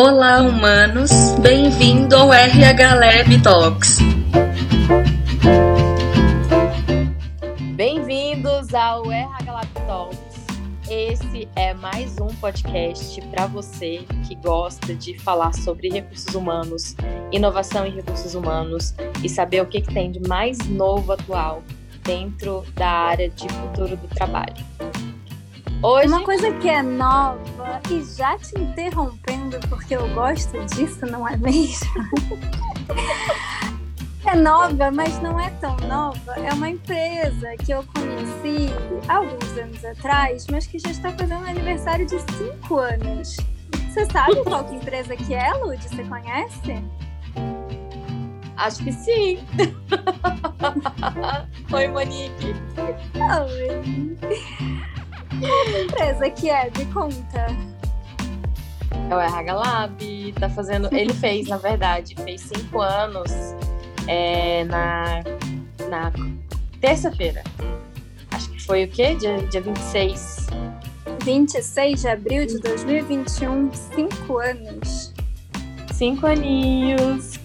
Olá, humanos! Bem-vindo ao RH Lab Talks. Bem-vindos ao RH Lab Talks. Esse é mais um podcast para você que gosta de falar sobre recursos humanos, inovação em recursos humanos e saber o que, que tem de mais novo atual dentro da área de futuro do trabalho. Hoje... Uma coisa que é nova e já te interrompendo porque eu gosto disso, não é mesmo? é nova, mas não é tão nova. É uma empresa que eu conheci alguns anos atrás, mas que já está fazendo aniversário de cinco anos. Você sabe qual que empresa que é, Lud? Você conhece? Acho que sim. Oi, Monique. Oi. Empresa que é? Me conta. É o RH Lab, tá fazendo. Ele fez, na verdade, fez cinco anos é, na, na terça-feira. Acho que foi o quê? Dia, dia 26. 26 de abril de 2021, cinco anos. Cinco aninhos.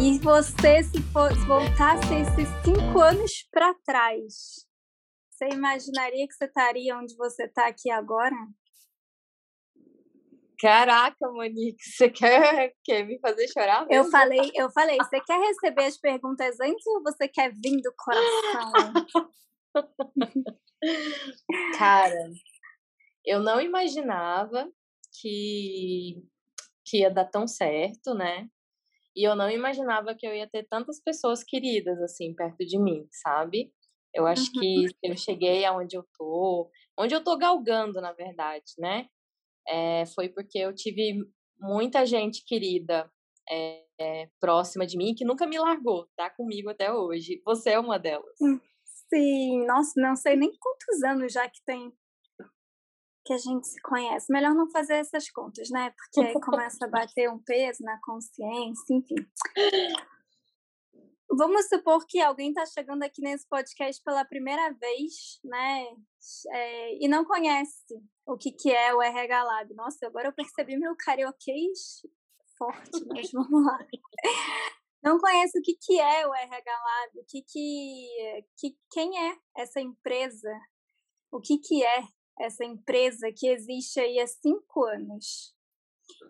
E você, se, for, se voltasse esses cinco anos para trás, você imaginaria que você estaria onde você está aqui agora? Caraca, Monique, você quer, quer me fazer chorar? Mesmo? Eu falei, eu falei, você quer receber as perguntas antes ou você quer vir do coração? Cara, eu não imaginava que, que ia dar tão certo, né? E eu não imaginava que eu ia ter tantas pessoas queridas assim perto de mim, sabe? Eu acho uhum. que eu cheguei aonde eu tô, onde eu tô galgando, na verdade, né? É, foi porque eu tive muita gente querida é, é, próxima de mim que nunca me largou, tá comigo até hoje. Você é uma delas. Hum, sim, nossa, não sei nem quantos anos já que tem que a gente se conhece. Melhor não fazer essas contas, né? Porque aí começa a bater um peso na consciência, enfim. Vamos supor que alguém está chegando aqui nesse podcast pela primeira vez, né? É, e não conhece o que, que é o RH Lab. Nossa, agora eu percebi meu carioquês forte, mas vamos lá. Não conhece o que, que é o RH Lab, o que, que, que quem é essa empresa, o que, que é essa empresa que existe aí há cinco anos.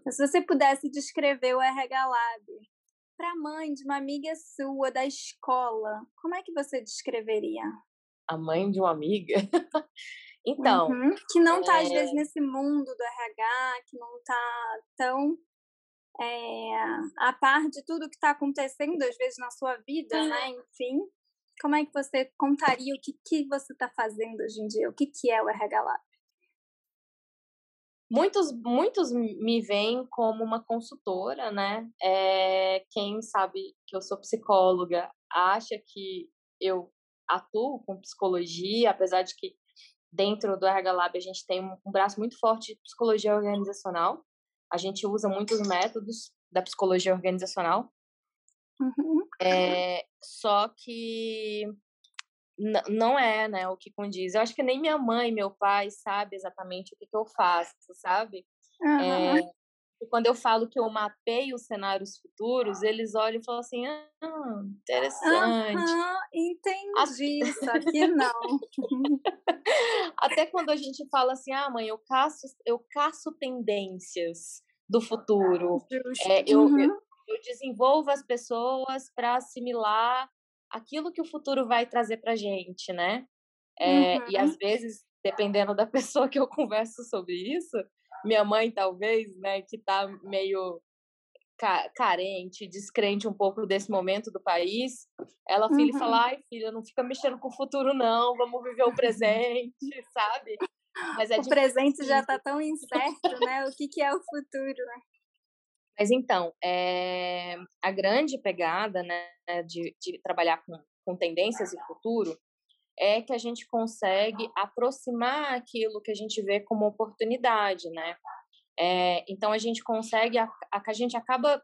Então, se você pudesse descrever o RH Lab para a mãe de uma amiga sua da escola, como é que você descreveria? A mãe de uma amiga? então. Uhum, que não está, é... às vezes, nesse mundo do RH, que não está tão é, a par de tudo que está acontecendo, às vezes, na sua vida, né? Enfim. Como é que você contaria o que, que você está fazendo hoje em dia? O que, que é o RH Lab? Muitos, muitos me veem como uma consultora, né? É, quem sabe que eu sou psicóloga acha que eu atuo com psicologia, apesar de que dentro do RH Lab a gente tem um, braço muito forte de psicologia organizacional. A gente usa muitos métodos da psicologia organizacional. Uhum. É, só que não é, né, o que condiz. Eu acho que nem minha mãe, meu pai sabe exatamente o que, que eu faço, sabe? Uhum. É, quando eu falo que eu mapeio os cenários futuros, eles olham e falam assim, ah, interessante. Uhum, entendi, só que não. Até quando a gente fala assim, ah, mãe, eu caço, eu caço tendências do futuro. É, eu, uhum. eu, eu desenvolvo as pessoas para assimilar aquilo que o futuro vai trazer para gente, né? É, uhum. E às vezes, dependendo da pessoa que eu converso sobre isso, minha mãe talvez, né, que está meio ca carente, descrente um pouco desse momento do país, ela filha uhum. fala, ai filha, não fica mexendo com o futuro não, vamos viver o presente, sabe? Mas é o presente já está tão incerto, né? O que, que é o futuro, né? Mas então, é, a grande pegada né, de, de trabalhar com, com tendências e futuro é que a gente consegue aproximar aquilo que a gente vê como oportunidade, né? É, então a gente consegue, a, a, gente acaba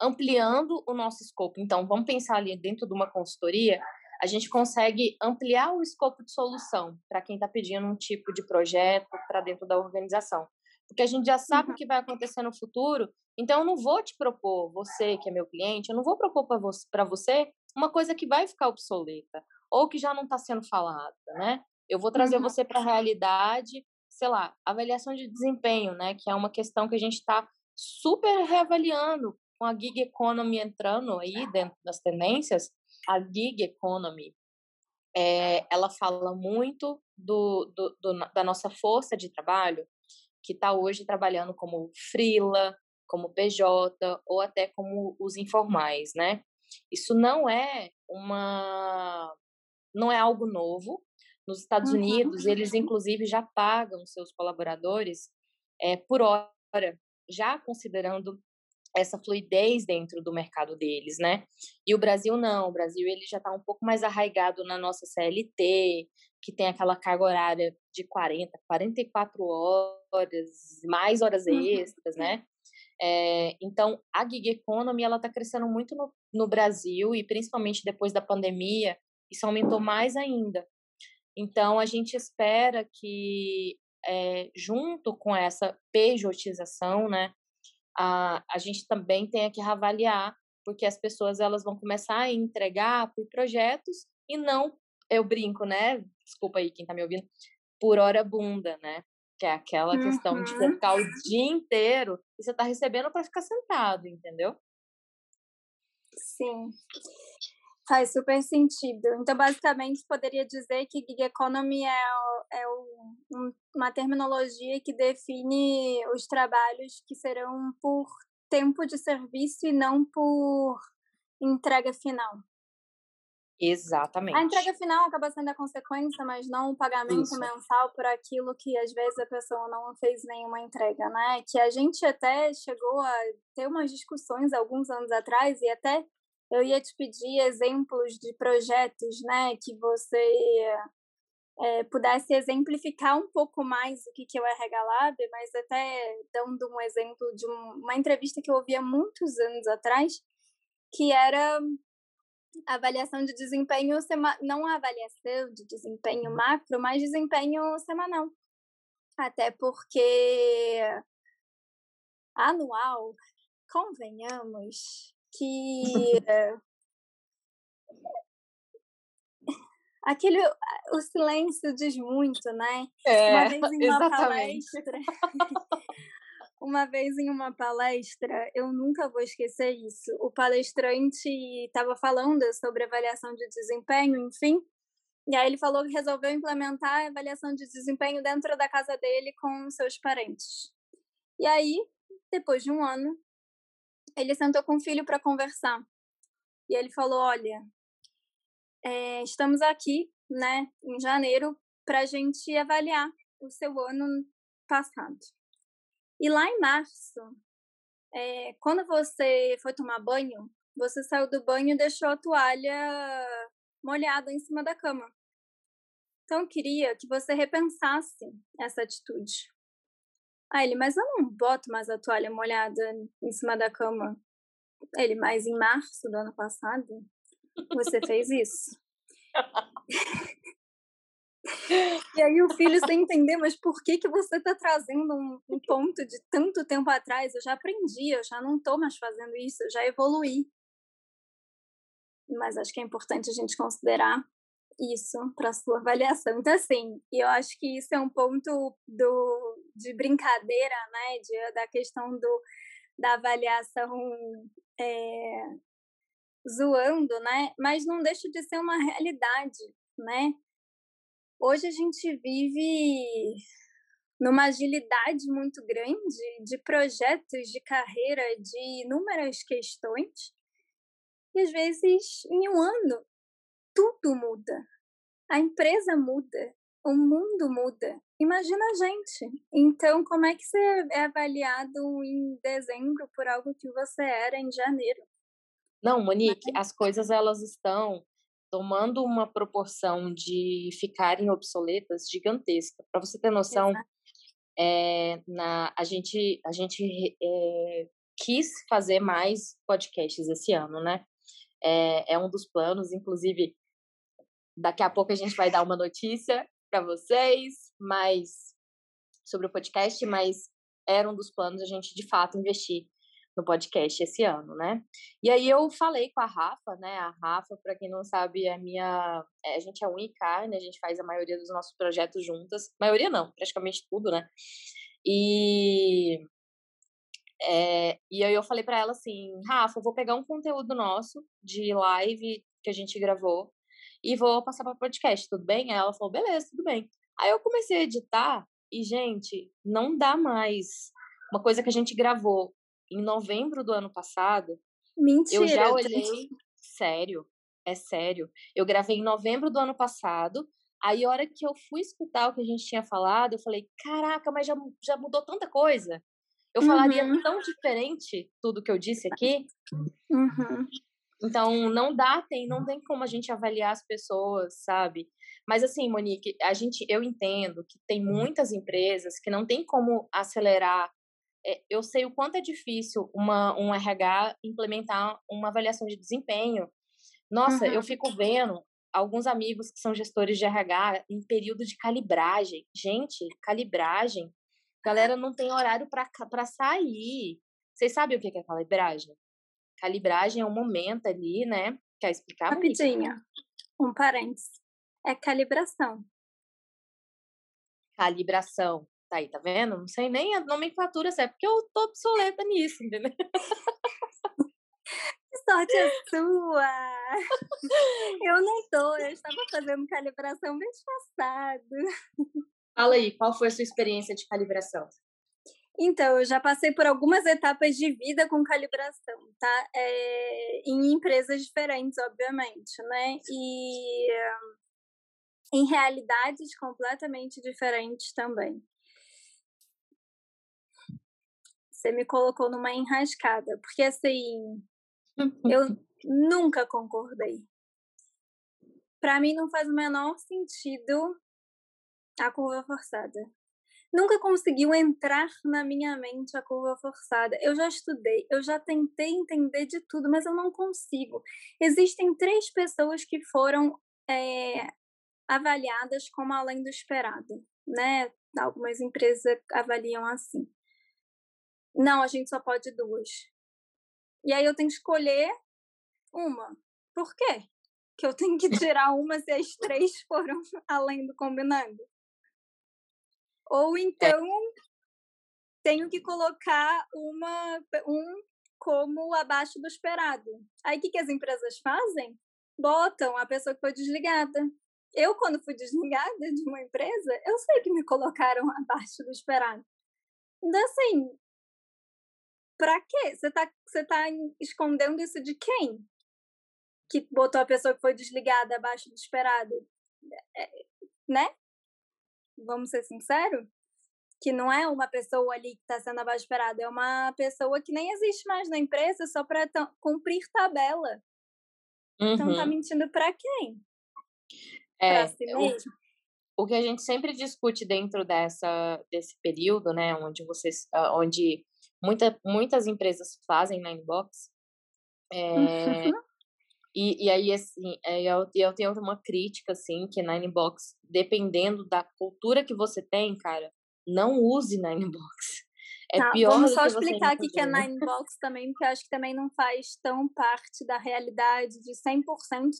ampliando o nosso escopo. Então vamos pensar ali dentro de uma consultoria, a gente consegue ampliar o escopo de solução para quem está pedindo um tipo de projeto para dentro da organização. Porque a gente já sabe uhum. o que vai acontecer no futuro. Então, eu não vou te propor, você que é meu cliente, eu não vou propor para você, uma coisa que vai ficar obsoleta ou que já não está sendo falada, né? Eu vou trazer uhum. você para a realidade, sei lá, avaliação de desempenho, né? Que é uma questão que a gente está super reavaliando com a gig economy entrando aí dentro das tendências. A gig economy, é, ela fala muito do, do, do, da nossa força de trabalho, que está hoje trabalhando como frila, como PJ ou até como os informais, né? Isso não é uma não é algo novo. Nos Estados uhum. Unidos, eles inclusive já pagam seus colaboradores é, por hora, já considerando essa fluidez dentro do mercado deles, né? E o Brasil não, o Brasil ele já está um pouco mais arraigado na nossa CLT, que tem aquela carga horária de 40, 44 horas, mais horas uhum. extras, né? É, então, a gig economy ela está crescendo muito no, no Brasil e principalmente depois da pandemia, isso aumentou mais ainda. Então, a gente espera que, é, junto com essa pejotização, né, a, a gente também tenha que avaliar, porque as pessoas elas vão começar a entregar por projetos e não, eu brinco, né? Desculpa aí quem está me ouvindo, por hora bunda, né? Que é aquela uhum. questão de uhum. ficar o dia inteiro e você está recebendo para ficar sentado, entendeu? Sim. Faz super sentido. Então, basicamente, poderia dizer que gig economy é, é um, uma terminologia que define os trabalhos que serão por tempo de serviço e não por entrega final. Exatamente. A entrega final acaba sendo a consequência, mas não o pagamento Isso. mensal por aquilo que às vezes a pessoa não fez nenhuma entrega, né? Que a gente até chegou a ter umas discussões alguns anos atrás e até eu ia te pedir exemplos de projetos, né, que você é, pudesse exemplificar um pouco mais o que, que é o RH Lab, mas até dando um exemplo de uma entrevista que eu ouvi há muitos anos atrás, que era avaliação de desempenho, sema... não avaliação de desempenho macro, mas desempenho semanal. Até porque anual, convenhamos, que aquele o silêncio diz muito, né? É, uma vez em uma exatamente. palestra, uma vez em uma palestra, eu nunca vou esquecer isso. O palestrante estava falando sobre avaliação de desempenho, enfim. E aí ele falou que resolveu implementar a avaliação de desempenho dentro da casa dele com seus parentes. E aí, depois de um ano, ele sentou com o filho para conversar. E ele falou: Olha, é, estamos aqui, né, em janeiro, para a gente avaliar o seu ano passado. E lá em março, é, quando você foi tomar banho, você saiu do banho e deixou a toalha molhada em cima da cama. Então, eu queria que você repensasse essa atitude. Aí ele, mas eu não boto mais a toalha molhada em cima da cama. Ele, mas em março do ano passado, você fez isso. e aí o filho sem entender, mas por que que você está trazendo um, um, ponto de tanto tempo atrás? Eu já aprendi, eu já não estou mais fazendo isso, eu já evoluí. Mas acho que é importante a gente considerar isso para sua avaliação. Então, assim, eu acho que isso é um ponto do, de brincadeira, né, de, da questão do, da avaliação é, zoando, né, mas não deixa de ser uma realidade, né. Hoje a gente vive numa agilidade muito grande de projetos de carreira, de inúmeras questões, e às vezes em um ano tudo muda. A empresa muda, o mundo muda. Imagina a gente. Então, como é que você é avaliado em dezembro por algo que você era em janeiro? Não, Monique, as coisas elas estão tomando uma proporção de ficarem obsoletas gigantesca. Para você ter noção, é, na, a gente, a gente é, quis fazer mais podcasts esse ano, né? É, é um dos planos, inclusive Daqui a pouco a gente vai dar uma notícia para vocês, mais sobre o podcast, mas era um dos planos a gente de fato investir no podcast esse ano, né? E aí eu falei com a Rafa, né? A Rafa, para quem não sabe, é minha, é, a gente é única, né? A gente faz a maioria dos nossos projetos juntas, maioria não, praticamente tudo, né? E é, e aí eu falei para ela assim, Rafa, eu vou pegar um conteúdo nosso de live que a gente gravou e vou passar para podcast, tudo bem? Aí ela falou, beleza, tudo bem. Aí eu comecei a editar e, gente, não dá mais. Uma coisa que a gente gravou em novembro do ano passado. Mentira. Eu já olhei. Sério, é sério. Eu gravei em novembro do ano passado. Aí, a hora que eu fui escutar o que a gente tinha falado, eu falei: caraca, mas já, já mudou tanta coisa. Eu uhum. falaria tão diferente tudo que eu disse aqui. Uhum. Então, não dá, tem, não tem como a gente avaliar as pessoas, sabe? Mas assim, Monique, a gente, eu entendo que tem muitas empresas que não tem como acelerar eu sei o quanto é difícil uma, um RH implementar uma avaliação de desempenho. Nossa, uhum. eu fico vendo alguns amigos que são gestores de RH em período de calibragem. Gente, calibragem, galera não tem horário para sair. Vocês sabem o que é calibragem? Calibragem é um momento ali, né? Quer explicar? Rapidinho. Um parênteses. É calibração. Calibração. Tá aí, tá vendo? Não sei nem a nomenclatura certa, porque eu tô obsoleta nisso, entendeu? Que sorte é sua! Eu não tô, eu estava fazendo calibração mês passado. Fala aí, qual foi a sua experiência de calibração? Então, eu já passei por algumas etapas de vida com calibração, tá? É, em empresas diferentes, obviamente, né? E em realidades completamente diferentes também. Você me colocou numa enrascada, porque assim, eu nunca concordei. Para mim não faz o menor sentido a curva forçada. Nunca conseguiu entrar na minha mente a curva forçada. Eu já estudei, eu já tentei entender de tudo, mas eu não consigo. Existem três pessoas que foram é, avaliadas como além do esperado, né? Algumas empresas avaliam assim. Não, a gente só pode duas. E aí eu tenho que escolher uma. Por quê? Que eu tenho que tirar uma se as três foram além do combinado. Ou então tenho que colocar uma um como abaixo do esperado. Aí o que, que as empresas fazem? Botam a pessoa que foi desligada. Eu, quando fui desligada de uma empresa, eu sei que me colocaram abaixo do esperado. Então, assim, Pra quê? Você tá, você tá escondendo isso de quem? Que botou a pessoa que foi desligada abaixo do esperado? É, né? Vamos ser sinceros? Que não é uma pessoa ali que está sendo abaixo do esperado, é uma pessoa que nem existe mais na empresa só para cumprir tabela. Uhum. Então tá uhum. mentindo para quem? É, pra si mesmo? O, o que a gente sempre discute dentro dessa, desse período, né, onde vocês, ah, onde muita, muitas empresas fazem na inbox. É, e, e aí, assim, é, eu, eu tenho uma crítica, assim, que na inbox, dependendo da cultura que você tem, cara, não use na inbox. É tá, pior vamos só explicar aqui que é Ninebox também, porque eu acho que também não faz tão parte da realidade de 100%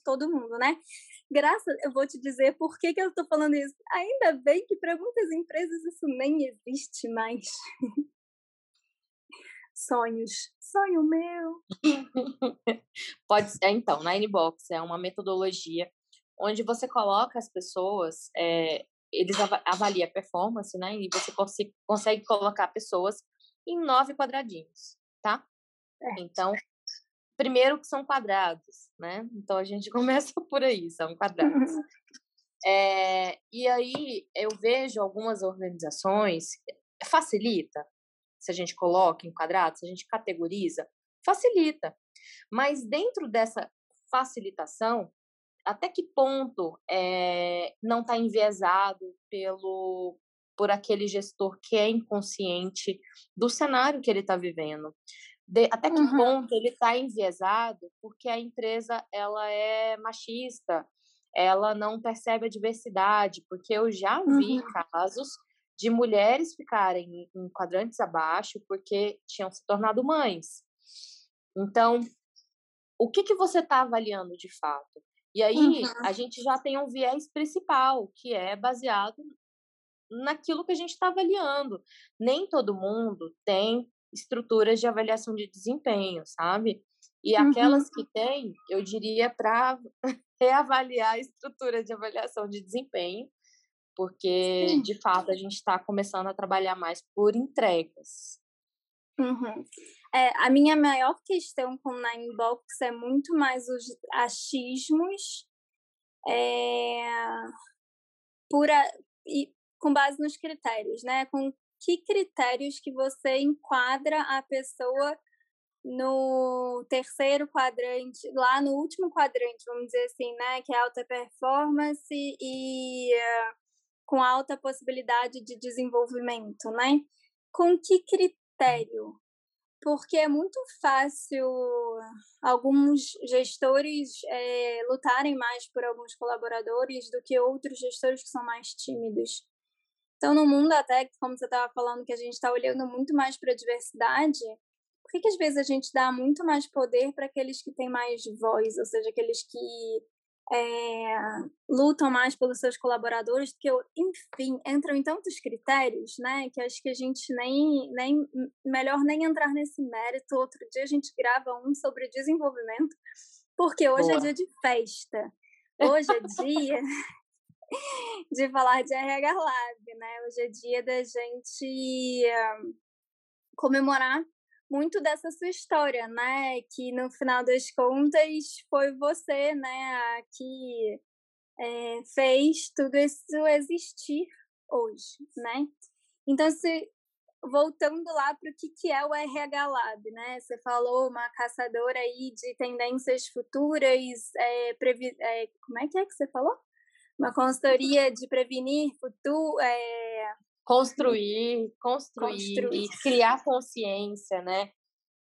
todo mundo, né? Graças, eu vou te dizer por que, que eu tô falando isso. Ainda bem que para muitas empresas isso nem existe mais. Sonhos. Sonho meu. Pode ser, então, na Inbox é uma metodologia onde você coloca as pessoas, é, eles avaliam a performance, né? E você consegue, consegue colocar pessoas em nove quadradinhos, tá? É. Então, primeiro que são quadrados, né? Então a gente começa por aí, são quadrados. É, e aí eu vejo algumas organizações facilita, se a gente coloca em quadrados, se a gente categoriza, facilita. Mas dentro dessa facilitação, até que ponto é, não está enviesado pelo por aquele gestor que é inconsciente do cenário que ele está vivendo? De, até que uhum. ponto ele está enviesado porque a empresa ela é machista, ela não percebe a diversidade, porque eu já vi uhum. casos de mulheres ficarem em quadrantes abaixo porque tinham se tornado mães. Então, o que, que você está avaliando de fato? E aí uhum. a gente já tem um viés principal, que é baseado naquilo que a gente está avaliando. Nem todo mundo tem estruturas de avaliação de desempenho, sabe? E uhum. aquelas que têm, eu diria para reavaliar a estrutura de avaliação de desempenho, porque Sim. de fato a gente está começando a trabalhar mais por entregas. Uhum. É, a minha maior questão com o Ninebox é muito mais os achismos é, por a, e, com base nos critérios, né? Com que critérios que você enquadra a pessoa no terceiro quadrante, lá no último quadrante, vamos dizer assim, né, que é alta performance e uh, com alta possibilidade de desenvolvimento, né? Com que critério? Porque é muito fácil alguns gestores é, lutarem mais por alguns colaboradores do que outros gestores que são mais tímidos. Então, no mundo até, como você estava falando, que a gente está olhando muito mais para a diversidade, por que, que às vezes a gente dá muito mais poder para aqueles que têm mais voz, ou seja, aqueles que é, lutam mais pelos seus colaboradores, que, enfim, entram em tantos critérios, né, que acho que a gente nem, nem, melhor nem entrar nesse mérito. Outro dia a gente grava um sobre desenvolvimento, porque hoje é Boa. é dia de festa. Hoje é dia de falar de RH Lab, né? Hoje é dia da gente um, comemorar muito dessa sua história, né? Que no final das contas foi você, né, que é, fez tudo isso existir hoje, né? Então, se voltando lá para o que, que é o RH Lab, né? Você falou uma caçadora aí de tendências futuras, é, previ... É, como é que é que você falou? Uma consultoria de prevenir futuro, é, construir, construir, construir, e criar consciência, né?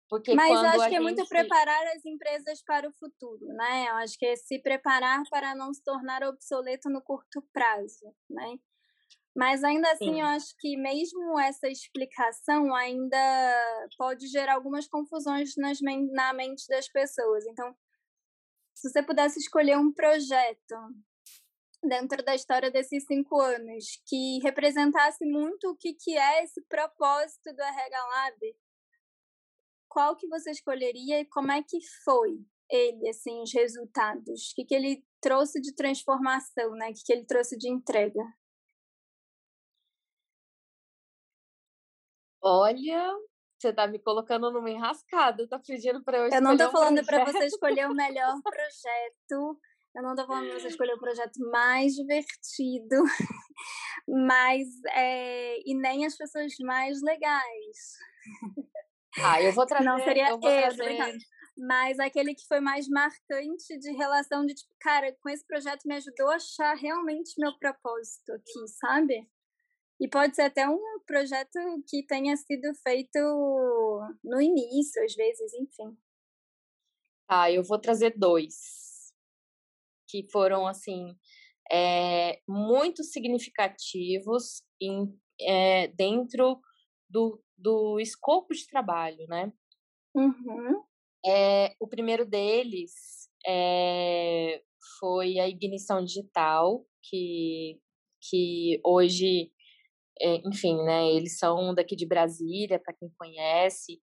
Porque Mas eu acho que é muito preparar as empresas para o futuro, né? Eu acho que é se preparar para não se tornar obsoleto no curto prazo, né? Mas ainda assim, Sim. eu acho que mesmo essa explicação ainda pode gerar algumas confusões nas, na mente das pessoas. Então, se você pudesse escolher um projeto dentro da história desses cinco anos que representasse muito o que, que é esse propósito do RH Lab, qual que você escolheria e como é que foi ele, assim, os resultados? O que, que ele trouxe de transformação, né? O que, que ele trouxe de entrega? Olha, você tá me colocando numa enrascada, tá pedindo para eu escolher Eu não tô um falando para você escolher o melhor projeto, eu não tô falando para você escolher o projeto mais divertido, mas é, e nem as pessoas mais legais. Ah, eu vou trazer. Não seria eu trazer... Mas aquele que foi mais marcante de relação de tipo, cara, com esse projeto me ajudou a achar realmente meu propósito aqui, sabe? E pode ser até um projeto que tenha sido feito no início, às vezes, enfim. Ah, eu vou trazer dois que foram assim é, muito significativos em, é, dentro do, do escopo de trabalho, né? Uhum. É, o primeiro deles é, foi a ignição digital, que, que hoje, é, enfim, né, eles são daqui de Brasília, para quem conhece,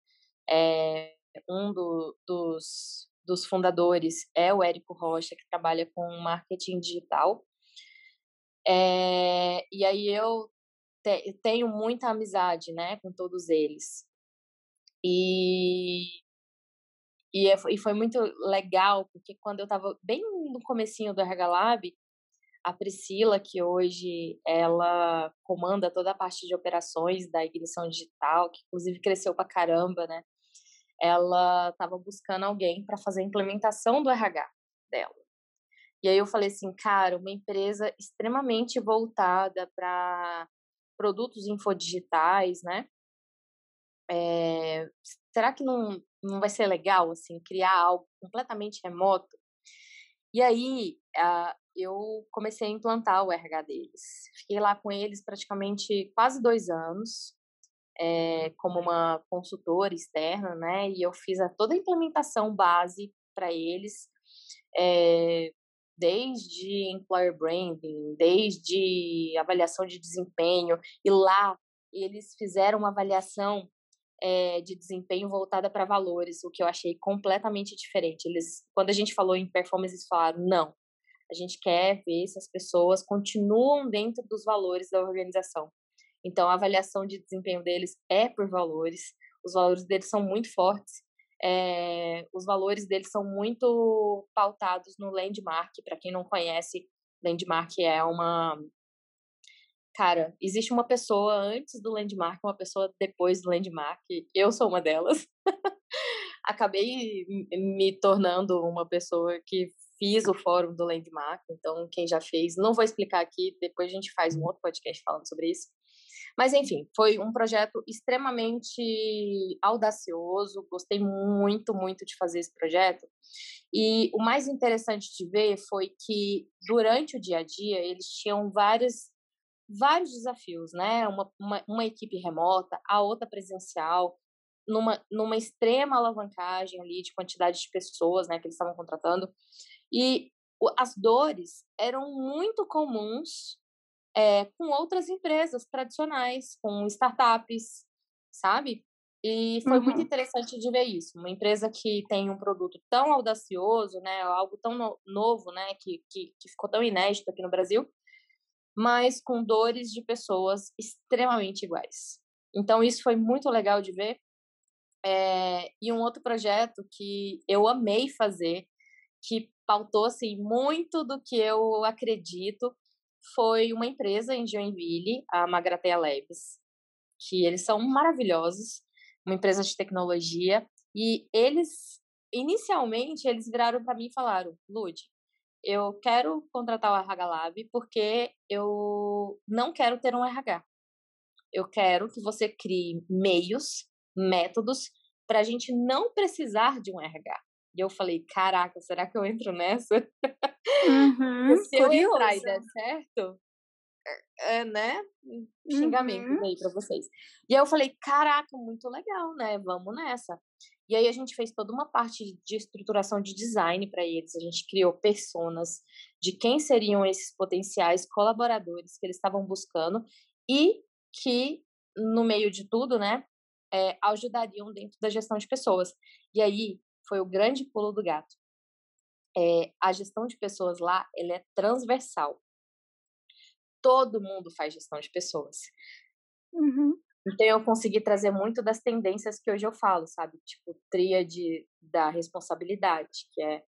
é, um do, dos, dos fundadores é o Érico Rocha, que trabalha com marketing digital. É, e aí eu te, tenho muita amizade né, com todos eles. E, e, é, e foi muito legal, porque quando eu estava bem no comecinho do RH Lab, a Priscila, que hoje ela comanda toda a parte de operações da ignição digital, que inclusive cresceu pra caramba, né? Ela estava buscando alguém para fazer a implementação do RH dela. E aí eu falei assim, cara, uma empresa extremamente voltada para produtos infodigitais, né? É, será que não, não vai ser legal, assim, criar algo completamente remoto? E aí, a, eu comecei a implantar o RH deles. Fiquei lá com eles praticamente quase dois anos, é, como uma consultora externa, né? E eu fiz a, toda a implementação base para eles, é, desde employer branding, desde avaliação de desempenho, e lá eles fizeram uma avaliação é, de desempenho voltada para valores, o que eu achei completamente diferente. Eles, quando a gente falou em performance, eles falaram: não, a gente quer ver se as pessoas continuam dentro dos valores da organização. Então, a avaliação de desempenho deles é por valores, os valores deles são muito fortes, é, os valores deles são muito pautados no landmark. Para quem não conhece, landmark é uma. Cara, existe uma pessoa antes do landmark, uma pessoa depois do landmark. Eu sou uma delas. Acabei me tornando uma pessoa que fiz o fórum do Landmark, então quem já fez, não vou explicar aqui, depois a gente faz um outro podcast falando sobre isso. Mas enfim, foi um projeto extremamente audacioso, gostei muito, muito de fazer esse projeto. E o mais interessante de ver foi que durante o dia a dia eles tinham vários vários desafios, né? Uma, uma, uma equipe remota, a outra presencial, numa, numa extrema alavancagem ali de quantidade de pessoas, né, que eles estavam contratando. E as dores eram muito comuns é, com outras empresas tradicionais, com startups, sabe? E foi uhum. muito interessante de ver isso. Uma empresa que tem um produto tão audacioso, né, algo tão no novo, né, que, que, que ficou tão inédito aqui no Brasil, mas com dores de pessoas extremamente iguais. Então, isso foi muito legal de ver. É, e um outro projeto que eu amei fazer, que pautou assim muito do que eu acredito foi uma empresa em Joinville, a Magrateia Labs, que eles são maravilhosos, uma empresa de tecnologia, e eles inicialmente eles viraram para mim e falaram: "Lud, eu quero contratar o RH Lab porque eu não quero ter um RH. Eu quero que você crie meios, métodos para a gente não precisar de um RH. E eu falei, caraca, será que eu entro nessa? Uhum, Se eu entrar e der certo, é, é né? Xingamentos uhum. aí pra vocês. E aí eu falei, caraca, muito legal, né? Vamos nessa. E aí a gente fez toda uma parte de estruturação de design para eles. A gente criou personas de quem seriam esses potenciais colaboradores que eles estavam buscando e que, no meio de tudo, né, é, ajudariam dentro da gestão de pessoas. E aí foi o grande pulo do gato. É, a gestão de pessoas lá, ela é transversal. Todo mundo faz gestão de pessoas. Uhum. Então eu consegui trazer muito das tendências que hoje eu falo, sabe? Tipo, tríade da responsabilidade, que é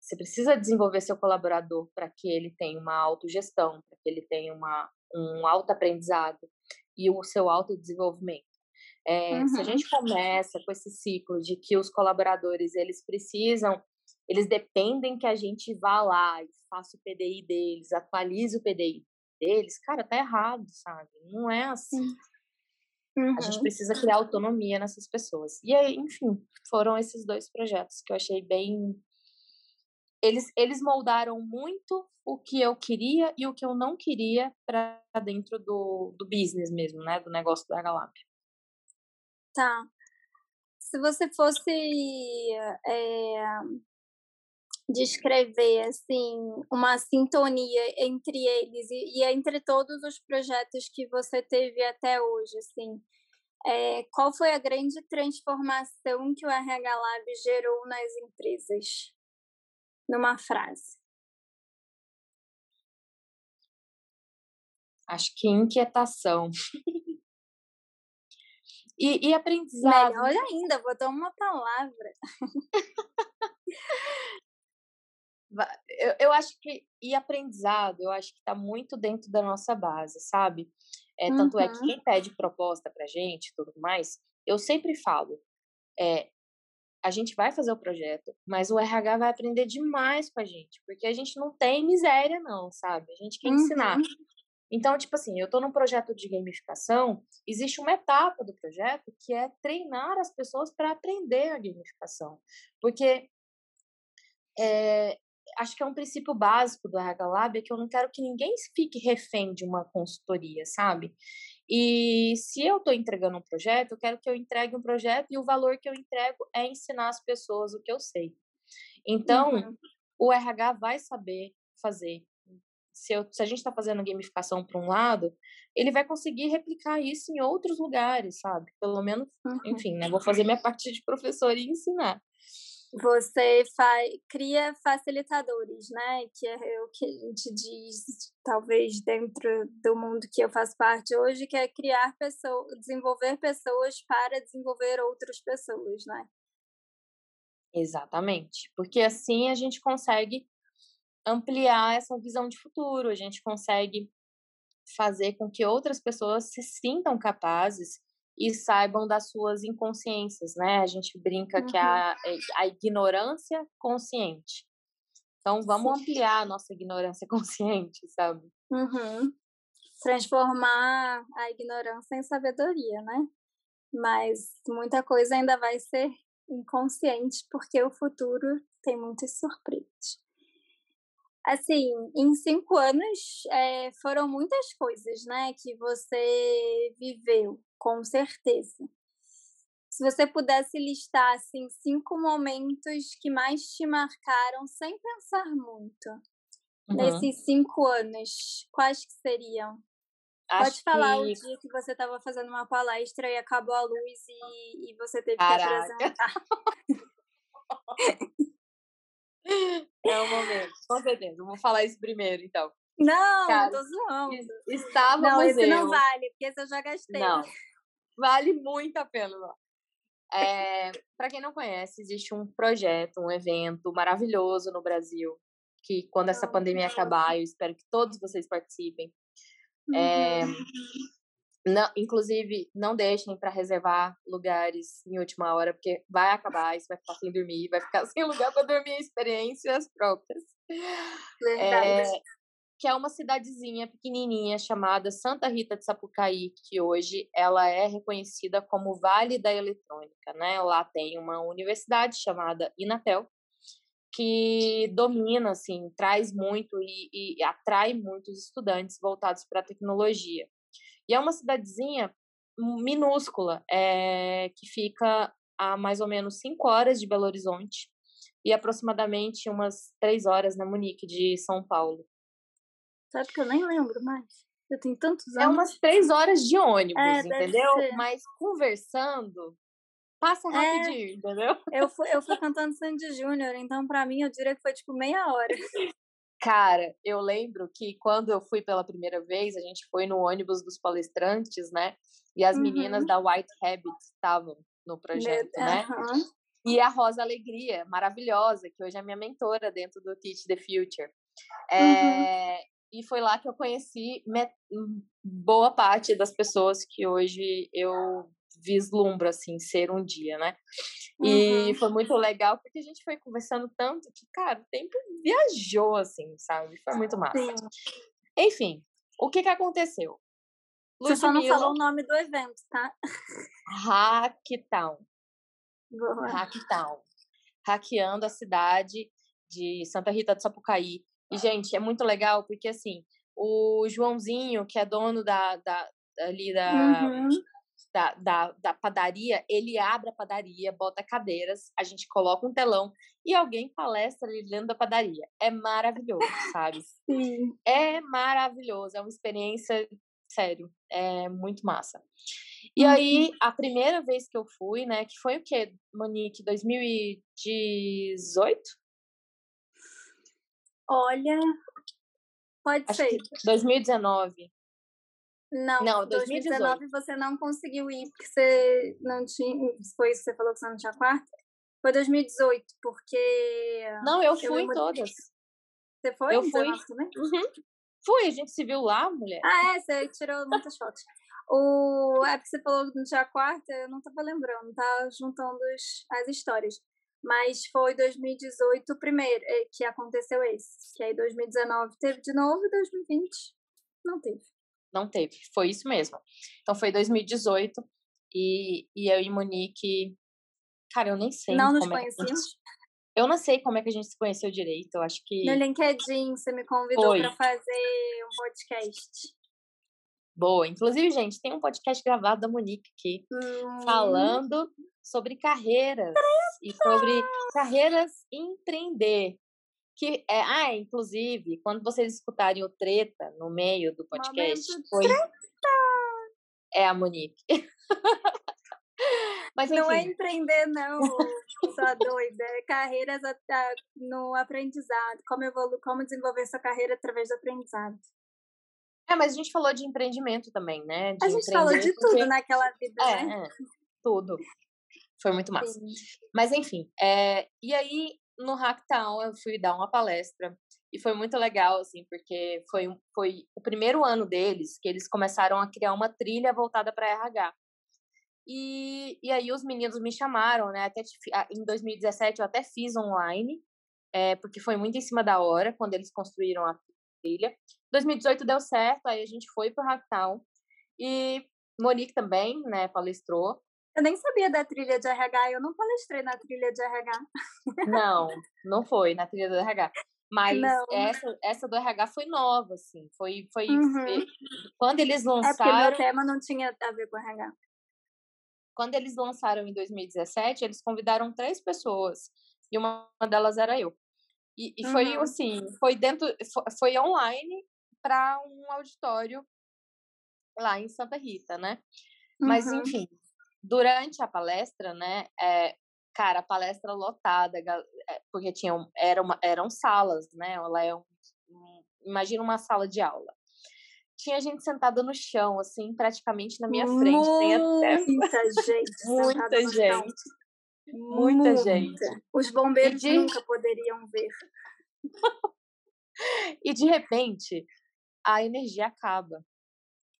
você precisa desenvolver seu colaborador para que ele tenha uma autogestão, para que ele tenha uma, um autoaprendizado e o seu autodesenvolvimento. É, uhum. Se a uhum. gente começa com esse ciclo de que os colaboradores eles precisam, eles dependem que a gente vá lá e faça o PDI deles, atualize o PDI deles, cara, tá errado, sabe? Não é assim. Uhum. A gente uhum. precisa criar autonomia nessas pessoas. E aí, enfim, foram esses dois projetos que eu achei bem. Eles, eles moldaram muito o que eu queria e o que eu não queria para dentro do, do business mesmo, né? Do negócio da Galap. Tá. Se você fosse é, descrever assim uma sintonia entre eles e, e, entre todos os projetos que você teve até hoje, assim, é, qual foi a grande transformação que o RH Lab gerou nas empresas? Numa frase. Acho que inquietação. E, e aprendizado. Melhor ainda, botou uma palavra. eu, eu acho que. E aprendizado, eu acho que está muito dentro da nossa base, sabe? É, tanto uhum. é que uhum. quem pede proposta pra gente tudo mais, eu sempre falo. É, a gente vai fazer o projeto, mas o RH vai aprender demais com a gente, porque a gente não tem miséria, não, sabe? A gente quer uhum. ensinar. Então, tipo assim, eu estou num projeto de gamificação, existe uma etapa do projeto que é treinar as pessoas para aprender a gamificação. Porque é, acho que é um princípio básico do RH Lab é que eu não quero que ninguém fique refém de uma consultoria, sabe? E se eu estou entregando um projeto, eu quero que eu entregue um projeto e o valor que eu entrego é ensinar as pessoas o que eu sei. Então, uhum. o RH vai saber fazer. Se, eu, se a gente está fazendo gamificação para um lado, ele vai conseguir replicar isso em outros lugares, sabe? Pelo menos, uhum. enfim, né? Vou fazer minha parte de professor e ensinar você faz, cria facilitadores, né? Que é o que a gente diz, talvez dentro do mundo que eu faço parte hoje, que é criar pessoas, desenvolver pessoas para desenvolver outras pessoas, né? Exatamente, porque assim a gente consegue ampliar essa visão de futuro, a gente consegue fazer com que outras pessoas se sintam capazes e saibam das suas inconsciências, né? A gente brinca uhum. que a, é, a ignorância consciente. Então, vamos Sim. ampliar a nossa ignorância consciente, sabe? Uhum. Transformar a ignorância em sabedoria, né? Mas muita coisa ainda vai ser inconsciente, porque o futuro tem muitas surpresas. Assim, em cinco anos é, foram muitas coisas, né, que você viveu com certeza. Se você pudesse listar assim cinco momentos que mais te marcaram sem pensar muito uhum. nesses cinco anos, quais que seriam? Acho Pode falar que... o dia que você estava fazendo uma palestra e acabou a luz e, e você teve Caraca. que apresentar. é o momento, com certeza. Vou falar isso primeiro, então. Não, Cara, tô zoando. Estávamos não, esse eu... não vale, porque esse eu já gastei. Não, Vale muito a pena. É, para quem não conhece, existe um projeto, um evento maravilhoso no Brasil, que quando essa pandemia acabar, eu espero que todos vocês participem. É, não, inclusive, não deixem para reservar lugares em última hora, porque vai acabar, isso vai ficar sem dormir, vai ficar sem lugar para dormir, experiências próprias. Verdade. É, que é uma cidadezinha pequenininha chamada Santa Rita de Sapucaí, que hoje ela é reconhecida como Vale da Eletrônica, né? Lá tem uma universidade chamada Inatel, que domina, assim, traz muito e, e atrai muitos estudantes voltados para a tecnologia. E é uma cidadezinha minúscula, é, que fica a mais ou menos cinco horas de Belo Horizonte e aproximadamente umas três horas na Munique de São Paulo. Sabe que eu nem lembro mais. Eu tenho tantos anos. É umas três horas de ônibus, é, entendeu? Mas conversando, passa é. rapidinho, é, entendeu? Eu fui, eu fui cantando Sandy Júnior, então para mim eu diria que foi tipo meia hora. Cara, eu lembro que quando eu fui pela primeira vez, a gente foi no ônibus dos palestrantes, né? E as uhum. meninas da White Habit estavam no projeto, Meu, né? Uhum. E a Rosa Alegria, maravilhosa, que hoje é minha mentora dentro do Teach the Future. É, uhum e foi lá que eu conheci boa parte das pessoas que hoje eu vislumbro assim ser um dia, né? E uhum. foi muito legal porque a gente foi conversando tanto que, cara, o tempo viajou assim, sabe? Foi muito massa. Sim. Enfim, o que que aconteceu? Você só não falou o nome do evento, tá? Hacktown. Hacktown. Hackeando a cidade de Santa Rita do Sapucaí e, gente, é muito legal porque, assim, o Joãozinho, que é dono da, da ali da, uhum. Da, da, da, padaria, ele abre a padaria, bota cadeiras, a gente coloca um telão e alguém palestra ali dentro da padaria. É maravilhoso, sabe? Sim. É maravilhoso, é uma experiência, sério, é muito massa. E uhum. aí, a primeira vez que eu fui, né, que foi o quê, Monique? 2018? Olha, pode Acho ser. 2019. Não, não 2019 você não conseguiu ir porque você não tinha. Foi isso que você falou que você não tinha quarta? Foi 2018, porque. Não, eu fui eu em todas. Você foi? Eu fui. Também? Uhum. Fui, a gente se viu lá, mulher. Ah, é, você tirou muitas fotos. O... É porque você falou que não tinha quarta, eu não tava lembrando, tá juntando as histórias. Mas foi 2018 o primeiro eh, que aconteceu esse. Que aí 2019 teve de novo e 2020 não teve. Não teve, foi isso mesmo. Então foi 2018 e, e eu e Monique. Cara, eu nem sei. Não nos conhecíamos? É Eu não sei como é que a gente se conheceu direito, eu acho que. No LinkedIn, você me convidou para fazer um podcast. Boa. Inclusive, gente, tem um podcast gravado da Monique aqui, hum. falando sobre carreiras e sobre carreiras empreender. Que é, ah, inclusive, quando vocês escutarem o treta no meio do podcast, foi treta! é a Monique. Mas, não é empreender, não, sua doida. É carreiras no aprendizado. Como, evolu como desenvolver sua carreira através do aprendizado. É, mas a gente falou de empreendimento também, né? De a gente falou de tudo porque... naquela vida, é, né? É, tudo. Foi muito massa. Sim. Mas enfim, é, e aí no Hacktown eu fui dar uma palestra e foi muito legal, assim, porque foi, foi o primeiro ano deles que eles começaram a criar uma trilha voltada para RH. E, e aí os meninos me chamaram, né? Até em 2017 eu até fiz online, é, porque foi muito em cima da hora quando eles construíram a trilha. 2018 deu certo, aí a gente foi pro Hacktown. E Monique também, né, palestrou. Eu nem sabia da trilha de RH, eu não palestrei na trilha de RH. Não, não foi na trilha do RH. Mas essa, essa do RH foi nova, assim. Foi, foi, uhum. foi, quando eles lançaram. É porque meu tema não tinha a ver com RH. Quando eles lançaram em 2017, eles convidaram três pessoas. E uma delas era eu. E, e foi uhum. assim, foi dentro, foi online para um auditório lá em Santa Rita, né? Mas uhum. enfim, durante a palestra, né? É, cara, a palestra lotada, é, porque tinham era uma, eram salas, né? Ela é um, imagina uma sala de aula. Tinha gente sentada no chão, assim, praticamente na minha frente. Muita gente. Muita gente. Muita, Muita gente. Os bombeiros de... nunca poderiam ver. e de repente, a energia acaba.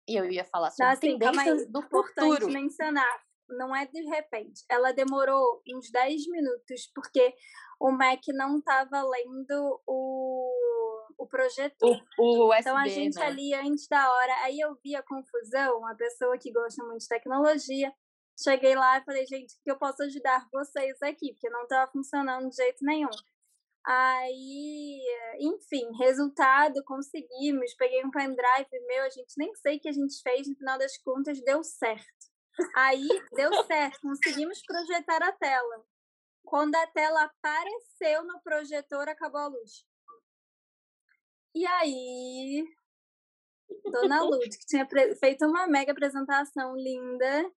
E eu ia falar sobre assim, tendências do futuro. mencionar, não é de repente. Ela demorou uns 10 minutos, porque o Mac não estava lendo o, o projetor. O, o USB, então a gente né? ali antes da hora, aí eu vi a confusão, uma pessoa que gosta muito de tecnologia, Cheguei lá e falei, gente, que eu posso ajudar vocês aqui? Porque não estava funcionando de jeito nenhum. Aí, enfim, resultado, conseguimos. Peguei um pendrive meu, a gente nem sei o que a gente fez, no final das contas deu certo. Aí, deu certo, conseguimos projetar a tela. Quando a tela apareceu no projetor, acabou a luz. E aí, Dona Lud, que tinha feito uma mega apresentação linda,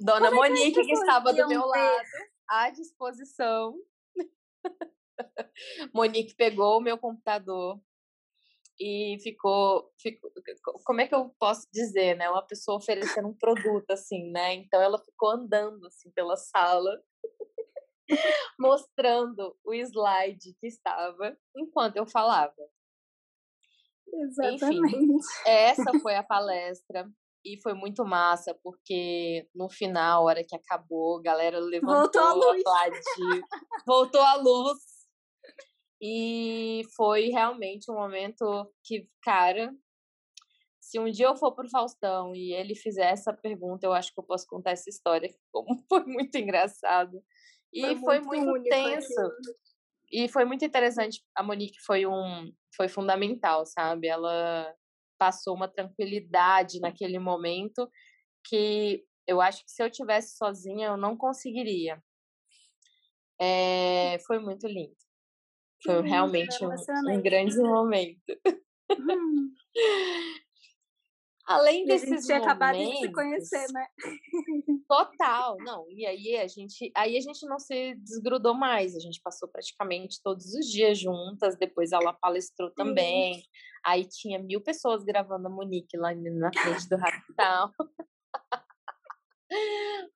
Dona Monique, que, que estava do meu lado, à disposição. Monique pegou o meu computador e ficou, ficou, como é que eu posso dizer, né? Uma pessoa oferecendo um produto assim, né? Então ela ficou andando assim pela sala, mostrando o slide que estava enquanto eu falava. Exatamente. Enfim, essa foi a palestra. E foi muito massa, porque no final, a hora que acabou, a galera levantou, Voltou a luz. aplaudiu, voltou a luz. E foi realmente um momento que, cara, se um dia eu for pro Faustão e ele fizer essa pergunta, eu acho que eu posso contar essa história, como foi muito engraçado. E foi, foi muito, muito tenso. E foi muito interessante. A Monique foi um foi fundamental, sabe? Ela passou uma tranquilidade naquele momento que eu acho que se eu tivesse sozinha eu não conseguiria. É, foi muito lindo. Foi hum, realmente um, um, grande momento. Hum. Além desses e a gente tinha acabado de se conhecer, né? Total, não. E aí a gente, aí a gente não se desgrudou mais. A gente passou praticamente todos os dias juntas. Depois ela palestrou também. Aí tinha mil pessoas gravando a Monique lá na frente do Raptal.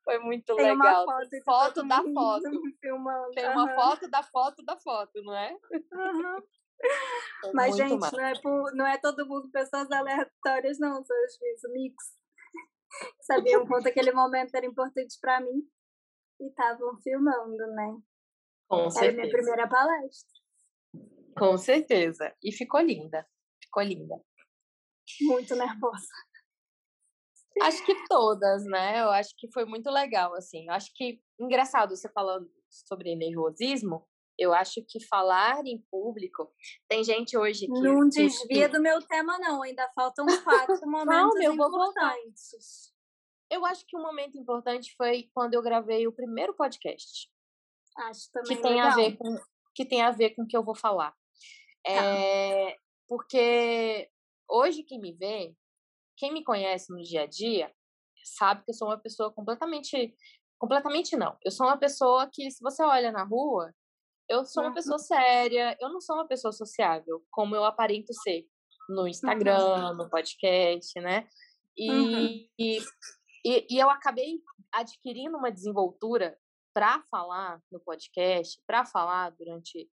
Foi muito Tem legal. Uma foto, foto da foto. Filmando. Tem uma uhum. foto da foto da foto, não é? Uhum. Mas, gente, não é, por, não é todo mundo pessoas aleatórias, não, seus juízes, mix. Sabiam quanto aquele momento era importante para mim e estavam filmando, né? Com era certeza. minha primeira palestra. Com certeza. E ficou linda. Ficou linda. Muito nervosa. Acho que todas, né? Eu acho que foi muito legal, assim. Eu acho que, engraçado você falando sobre nervosismo, eu acho que falar em público, tem gente hoje que... Não desvia do meu tema, não. Ainda faltam quatro momentos não, importantes. Eu acho que um momento importante foi quando eu gravei o primeiro podcast. Acho também que tem legal. a ver com que tem a ver com o que eu vou falar. Tá. É, porque hoje quem me vê, quem me conhece no dia a dia, sabe que eu sou uma pessoa completamente completamente não. Eu sou uma pessoa que se você olha na rua, eu sou uma pessoa séria, eu não sou uma pessoa sociável, como eu aparento ser no Instagram, no podcast, né? E, uhum. e, e, eu acabei adquirindo uma desenvoltura para falar no podcast, para falar durante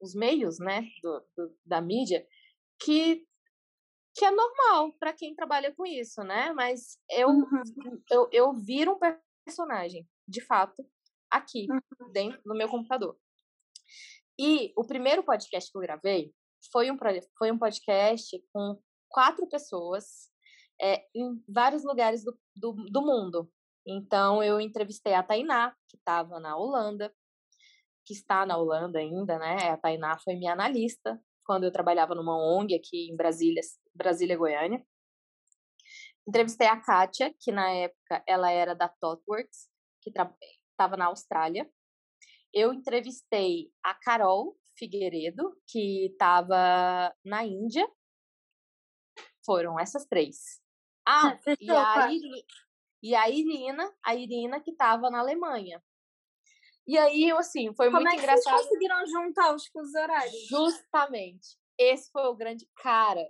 os meios, né, do, do, da mídia, que que é normal para quem trabalha com isso, né? Mas eu, uhum. eu, eu viro um personagem, de fato, aqui, uhum. dentro do meu computador. E o primeiro podcast que eu gravei foi um, foi um podcast com quatro pessoas é, em vários lugares do, do, do mundo. Então, eu entrevistei a Tainá, que estava na Holanda, que está na Holanda ainda, né? A Tainá foi minha analista quando eu trabalhava numa ONG aqui em Brasília, Brasília, Goiânia. Entrevistei a Kátia, que na época ela era da ThoughtWorks, que estava na Austrália. Eu entrevistei a Carol Figueiredo, que estava na Índia. Foram essas três. Ah, e a, e a Irina, a Irina que estava na Alemanha. E aí, assim, foi Como muito é que engraçado. Vocês conseguiram juntar os fusos horários? Justamente. Esse foi o grande cara.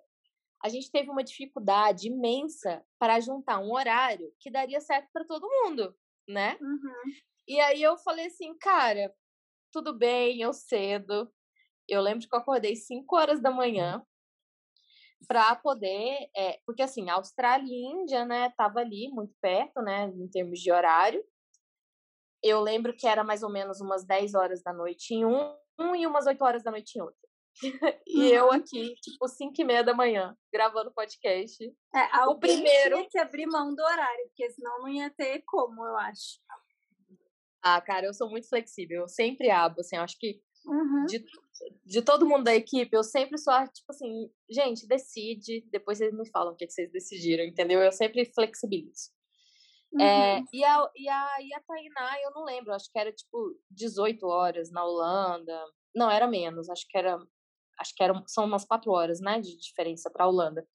A gente teve uma dificuldade imensa para juntar um horário que daria certo para todo mundo, né? Uhum. E aí eu falei assim, cara, tudo bem, eu cedo. Eu lembro que eu acordei 5 horas da manhã para poder, é, porque assim, Austrália e Índia, né, tava ali muito perto, né, em termos de horário. Eu lembro que era mais ou menos umas 10 horas da noite em um, um e umas 8 horas da noite em outro. e uhum. eu aqui, tipo, 5 e meia da manhã, gravando podcast. É, o primeiro tinha que abrir mão do horário, porque senão não ia ter como, eu acho. Ah, cara, eu sou muito flexível, eu sempre abro, assim, eu acho que uhum. de, de todo mundo da equipe, eu sempre sou, tipo assim, gente, decide, depois vocês me falam o que vocês decidiram, entendeu? Eu sempre flexibilizo. Uhum. É, e, a, e, a, e a Tainá, eu não lembro, acho que era tipo 18 horas na Holanda. Não, era menos, acho que era. Acho que eram, são umas 4 horas, né, de diferença para a Holanda.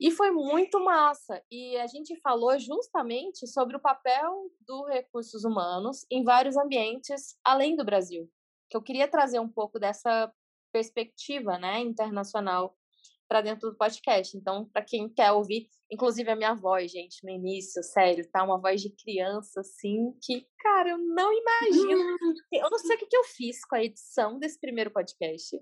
E foi muito massa. E a gente falou justamente sobre o papel dos recursos humanos em vários ambientes além do Brasil. Que eu queria trazer um pouco dessa perspectiva, né, internacional para dentro do podcast. Então, para quem quer ouvir, inclusive a minha voz, gente, no início, sério, tá uma voz de criança assim que, cara, eu não imagino. Eu não sei o que, que eu fiz com a edição desse primeiro podcast.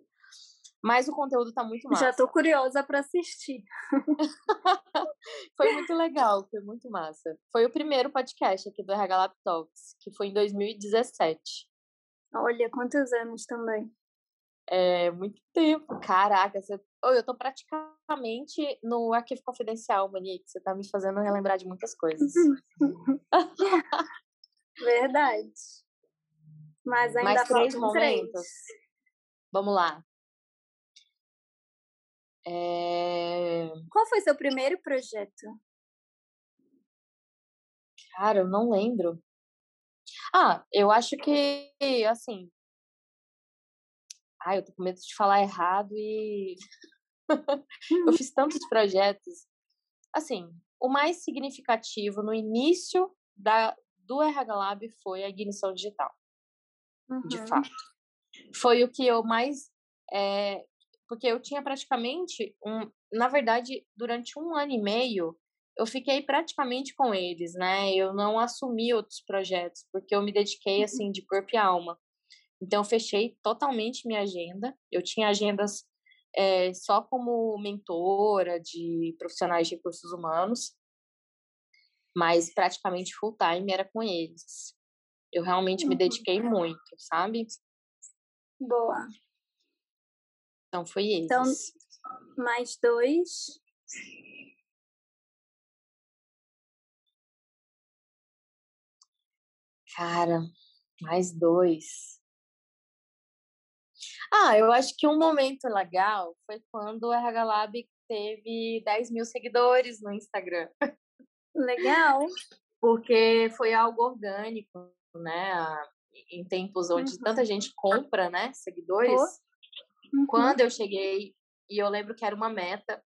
Mas o conteúdo tá muito massa. Já tô curiosa para assistir. foi muito legal, foi muito massa. Foi o primeiro podcast aqui do RH Lab Talks, que foi em 2017. Olha, quantos anos também. É muito tempo. Caraca, você... oh, eu tô praticamente no arquivo confidencial, Monique. Você tá me fazendo relembrar de muitas coisas. Verdade. Mas ainda Mais três momentos. Três. Vamos lá. É... Qual foi seu primeiro projeto? Cara, eu não lembro. Ah, eu acho que, assim, ai, eu tô com medo de falar errado e eu fiz tantos projetos. Assim, o mais significativo no início da, do RH Lab foi a ignição digital, uhum. de fato. Foi o que eu mais. É, porque eu tinha praticamente um. Na verdade, durante um ano e meio, eu fiquei praticamente com eles, né? Eu não assumi outros projetos, porque eu me dediquei, uhum. assim, de corpo e alma. Então, eu fechei totalmente minha agenda. Eu tinha agendas é, só como mentora de profissionais de recursos humanos, mas praticamente full time era com eles. Eu realmente me uhum. dediquei muito, sabe? Boa. Então foi então, eles. Então, mais dois. Cara, mais dois. Ah, eu acho que um momento legal foi quando o RH Lab teve 10 mil seguidores no Instagram. Legal. Porque foi algo orgânico, né? Em tempos onde uhum. tanta gente compra, né? Seguidores. Uhum. Quando eu cheguei, e eu lembro que era uma meta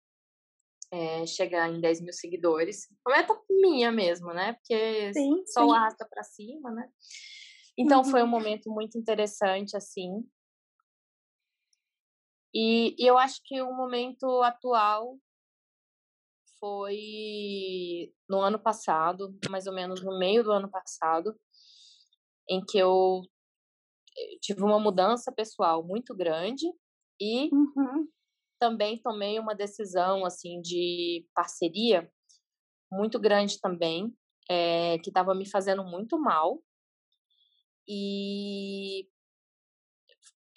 é, chegar em 10 mil seguidores. Uma meta minha mesmo, né? Porque sim, só sim. arrasta para cima, né? Então uhum. foi um momento muito interessante, assim. E, e eu acho que o momento atual foi no ano passado, mais ou menos no meio do ano passado, em que eu tive uma mudança pessoal muito grande e uhum. também tomei uma decisão assim de parceria muito grande também, é, que estava me fazendo muito mal. E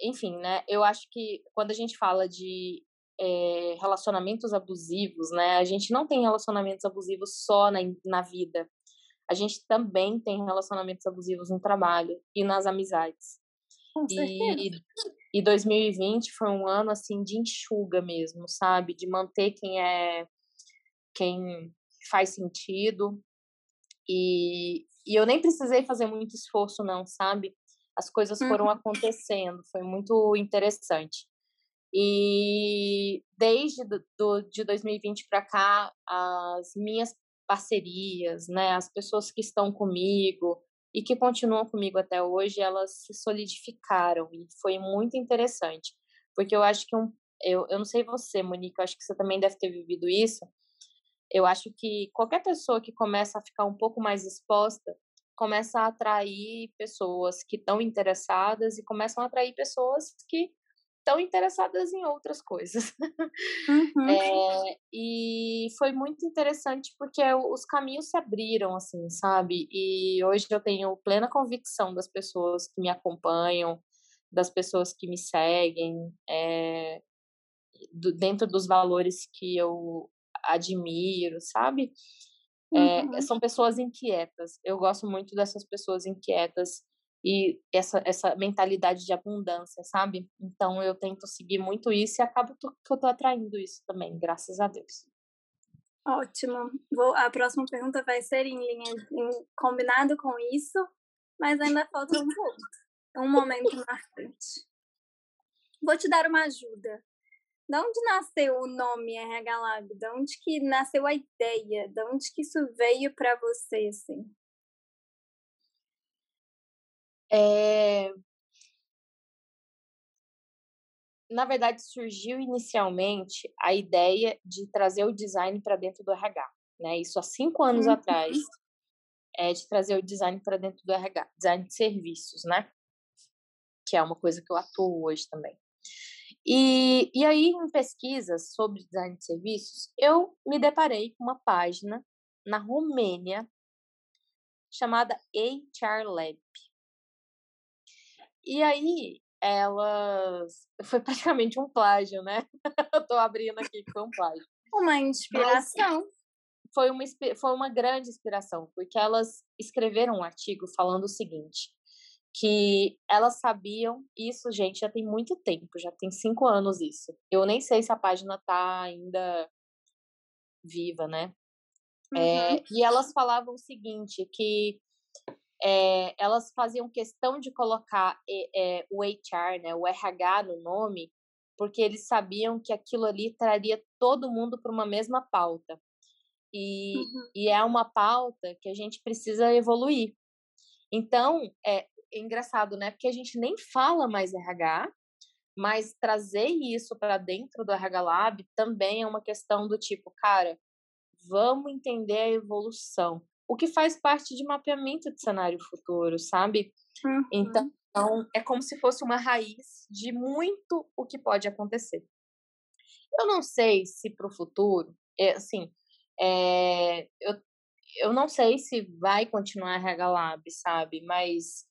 enfim, né? Eu acho que quando a gente fala de é, relacionamentos abusivos, né? A gente não tem relacionamentos abusivos só na, na vida. A gente também tem relacionamentos abusivos no trabalho e nas amizades. E, e 2020 foi um ano assim de enxuga mesmo, sabe? De manter quem é quem faz sentido. E, e eu nem precisei fazer muito esforço, não, sabe? As coisas foram uhum. acontecendo, foi muito interessante. E desde do, de 2020 para cá, as minhas parcerias, né, as pessoas que estão comigo e que continuam comigo até hoje, elas se solidificaram e foi muito interessante, porque eu acho que um, eu, eu não sei você, Monique, eu acho que você também deve ter vivido isso. Eu acho que qualquer pessoa que começa a ficar um pouco mais exposta, começa a atrair pessoas que estão interessadas e começam a atrair pessoas que estão interessadas em outras coisas. Uhum. É, e foi muito interessante porque os caminhos se abriram, assim, sabe? E hoje eu tenho plena convicção das pessoas que me acompanham, das pessoas que me seguem, é, do, dentro dos valores que eu admiro, sabe? É, uhum. São pessoas inquietas. Eu gosto muito dessas pessoas inquietas e essa, essa mentalidade de abundância, sabe? Então eu tento seguir muito isso e acabo que eu tô atraindo isso também, graças a Deus. Ótimo. Vou, a próxima pergunta vai ser em linha em, combinado com isso, mas ainda falta um ponto, um momento marcante. Vou te dar uma ajuda. De onde nasceu o nome RH Lab? De onde que nasceu a ideia? De onde que isso veio para você, assim? É... Na verdade, surgiu inicialmente a ideia de trazer o design para dentro do RH, né? Isso há cinco anos uhum. atrás, é de trazer o design para dentro do RH, design de serviços, né? Que é uma coisa que eu atuo hoje também. E, e aí, em pesquisas sobre design de serviços, eu me deparei com uma página na Romênia chamada HR Lab. E aí, elas. Foi praticamente um plágio, né? eu tô abrindo aqui com um plágio. Uma inspiração. Mas foi uma, foi uma grande inspiração, porque elas escreveram um artigo falando o seguinte: que elas sabiam isso, gente, já tem muito tempo, já tem cinco anos isso. Eu nem sei se a página tá ainda viva, né? Uhum. É, e elas falavam o seguinte, que é, elas faziam questão de colocar é, o HR, né, o RH no nome, porque eles sabiam que aquilo ali traria todo mundo para uma mesma pauta. E, uhum. e é uma pauta que a gente precisa evoluir. Então, é, é engraçado, né? Porque a gente nem fala mais RH, mas trazer isso para dentro do RH Lab também é uma questão do tipo, cara, vamos entender a evolução. O que faz parte de mapeamento de cenário futuro, sabe? Uhum. Então, é como se fosse uma raiz de muito o que pode acontecer. Eu não sei se para o futuro, é, assim, é, eu, eu não sei se vai continuar RH Lab, sabe? Mas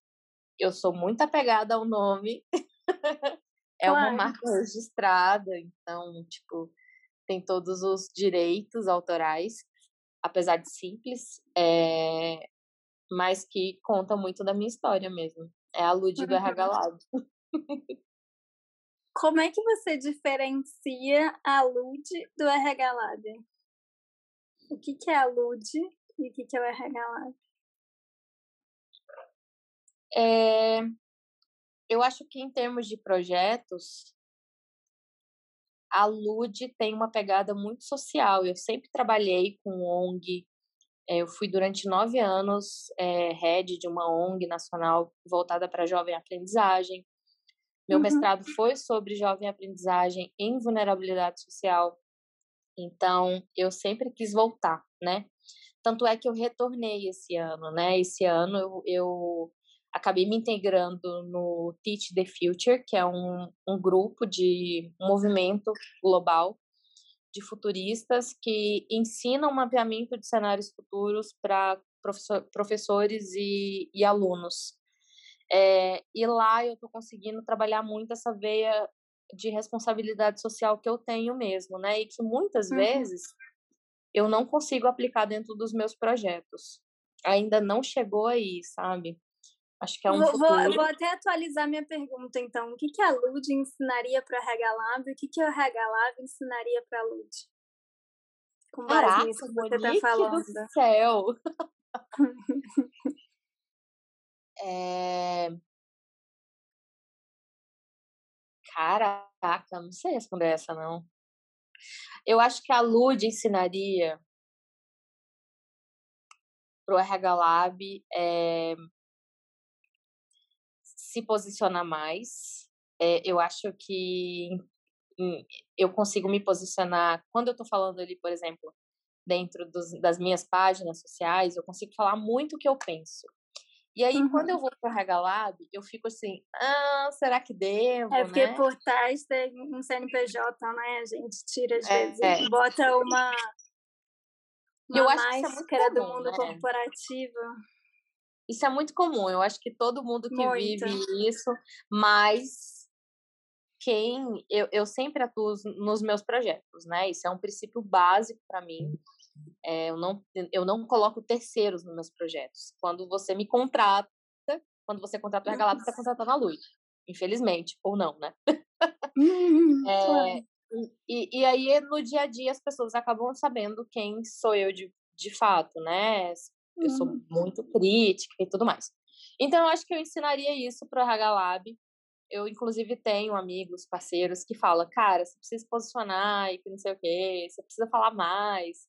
eu sou muito apegada ao nome. é claro. uma marca registrada, então, tipo, tem todos os direitos autorais, apesar de simples. É... mas que conta muito da minha história mesmo. É a RH Uhum. Lab. Como é que você diferencia a LUD do RH Lab? O que, que é a LUD e o que, que é o RH Lab? É, eu acho que em termos de projetos, a LUD tem uma pegada muito social. Eu sempre trabalhei com ONG. é, Eu fui durante nove anos é, head de uma ONG nacional voltada para jovem aprendizagem. Meu Uhum. mestrado foi sobre jovem aprendizagem em vulnerabilidade social. Então, eu sempre quis voltar, né? Tanto é que eu retornei esse ano, né? Esse ano eu, eu acabei me integrando no Teach the Future, que é um, um grupo de um movimento global de futuristas que ensinam mapeamento de cenários futuros para professor, professores e, e alunos. É, e lá eu estou conseguindo trabalhar muito essa veia de responsabilidade social que eu tenho mesmo, né? E que muitas Uhum. vezes eu não consigo aplicar dentro dos meus projetos. Ainda não chegou aí, sabe? Acho que é um vou, vou, futuro. vou até atualizar minha pergunta, então. O que, que a LUD ensinaria para o RH Lab e o que, que o RH Lab ensinaria para a LUD? Com Caraca, nisso que você está falando. do céu! É... Caraca, não sei responder essa, não. Eu acho que a Lud ensinaria pro RH Lab é, se posicionar mais. É, eu acho que hum, eu consigo me posicionar quando eu estou falando ali, por exemplo, dentro dos, das minhas páginas sociais, eu consigo falar muito o que eu penso. E aí, Uhum. quando eu vou pro RH Lab, eu fico assim, ah, será que devo, É porque né? por trás tem um CNPJ, né? A gente tira às É, vezes, é. bota uma, E eu uma acho que isso é muito máscara do comum, mundo né? corporativo. Isso é muito comum. Eu acho que todo mundo que Muito. vive isso, mas quem eu, eu sempre atuo nos meus projetos, né? Isso é um princípio básico para mim. É, eu não eu não coloco terceiros nos meus projetos. Quando você me contrata, quando você contrata o Lab, você está contratando a Luz. Infelizmente, ou não, né? É. E, e aí, no dia a dia, as pessoas acabam sabendo quem sou eu de, de fato, né? Eu sou Uhum. muito crítica e tudo mais. Então, eu acho que eu ensinaria isso para o RH Lab. Eu, inclusive, tenho amigos, parceiros que falam, cara, você precisa se posicionar e que não sei o quê, você precisa falar mais.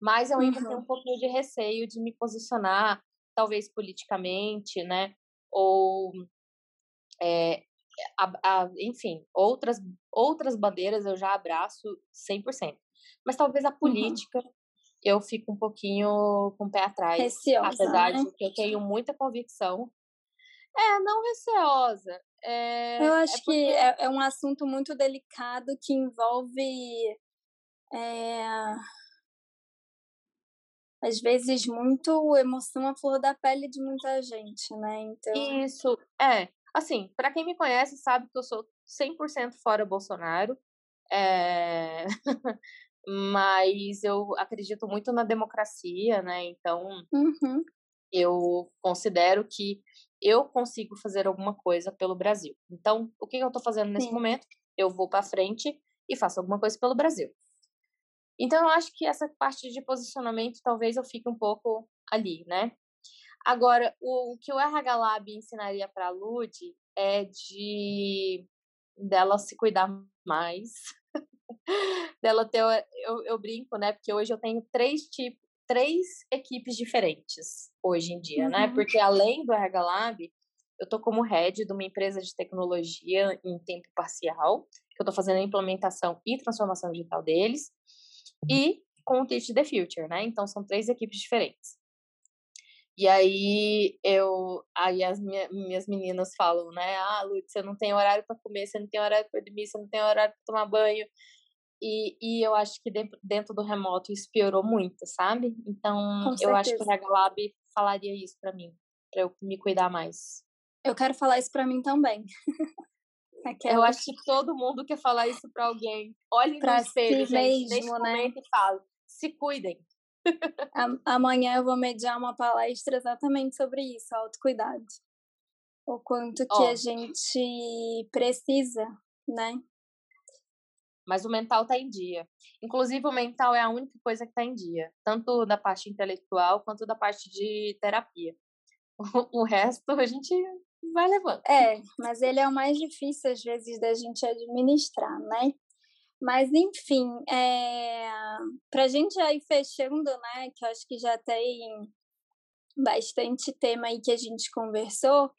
Mas eu ainda tenho Uhum. um pouquinho de receio de me posicionar, talvez politicamente, né? Ou, é, a- a- enfim, outras, outras bandeiras eu já abraço 100%. Mas talvez a Uhum. Eu fico um pouquinho com o pé atrás, Receosa, apesar né? de que eu tenho muita convicção. É, não receosa. É, Eu é acho que porque é, é um assunto muito delicado que envolve, é, às vezes, muito emoção à flor da pele de muita gente, né? Então, isso é, assim, para quem me conhece sabe que eu sou 100% fora Bolsonaro. É... Mas eu acredito muito na democracia, né? Então, uhum, eu considero que eu consigo fazer alguma coisa pelo Brasil. Então, o que eu estou fazendo nesse sim. momento? Eu vou para frente e faço alguma coisa pelo Brasil. Então, eu acho que essa parte de posicionamento talvez eu fique um pouco ali, né? Agora, o, que o RH Lab ensinaria para a Lud é de dela se cuidar mais, dela ter, eu, eu brinco, né? Porque hoje eu tenho três tipos, três equipes diferentes hoje em dia, né? Uhum. Porque além do RH Lab, eu tô como head de uma empresa de tecnologia em tempo parcial, que eu tô fazendo a implementação e transformação digital deles, e com o Teach the Future, né? Então são três equipes diferentes. E aí eu, aí as minha, minhas meninas falam, né? Ah, Lutz, você não tem horário para comer, você não tem horário para dormir, você não tem horário para tomar banho. E, e eu acho que dentro, dentro do remoto isso piorou muito, sabe? Então Com eu acho que o. Regalab falaria isso para mim, para eu me cuidar mais. Eu quero falar isso pra mim também. Eu Aquela acho que todo mundo quer falar isso para alguém. Olhem no pra espelho, si gente, mesmo, né? e fala: se cuidem, Amanhã eu vou mediar uma palestra exatamente sobre isso, autocuidado. O quanto que oh. a gente precisa, né? Mas o mental está em dia. Inclusive, o mental é a única coisa que está em dia, tanto da parte intelectual quanto da parte de terapia. O, o resto a gente vai levando. É, mas ele é o mais difícil, às vezes, da gente administrar, né? Mas, enfim, é... para a gente já ir fechando, né, que eu acho que já tem bastante tema aí que a gente conversou,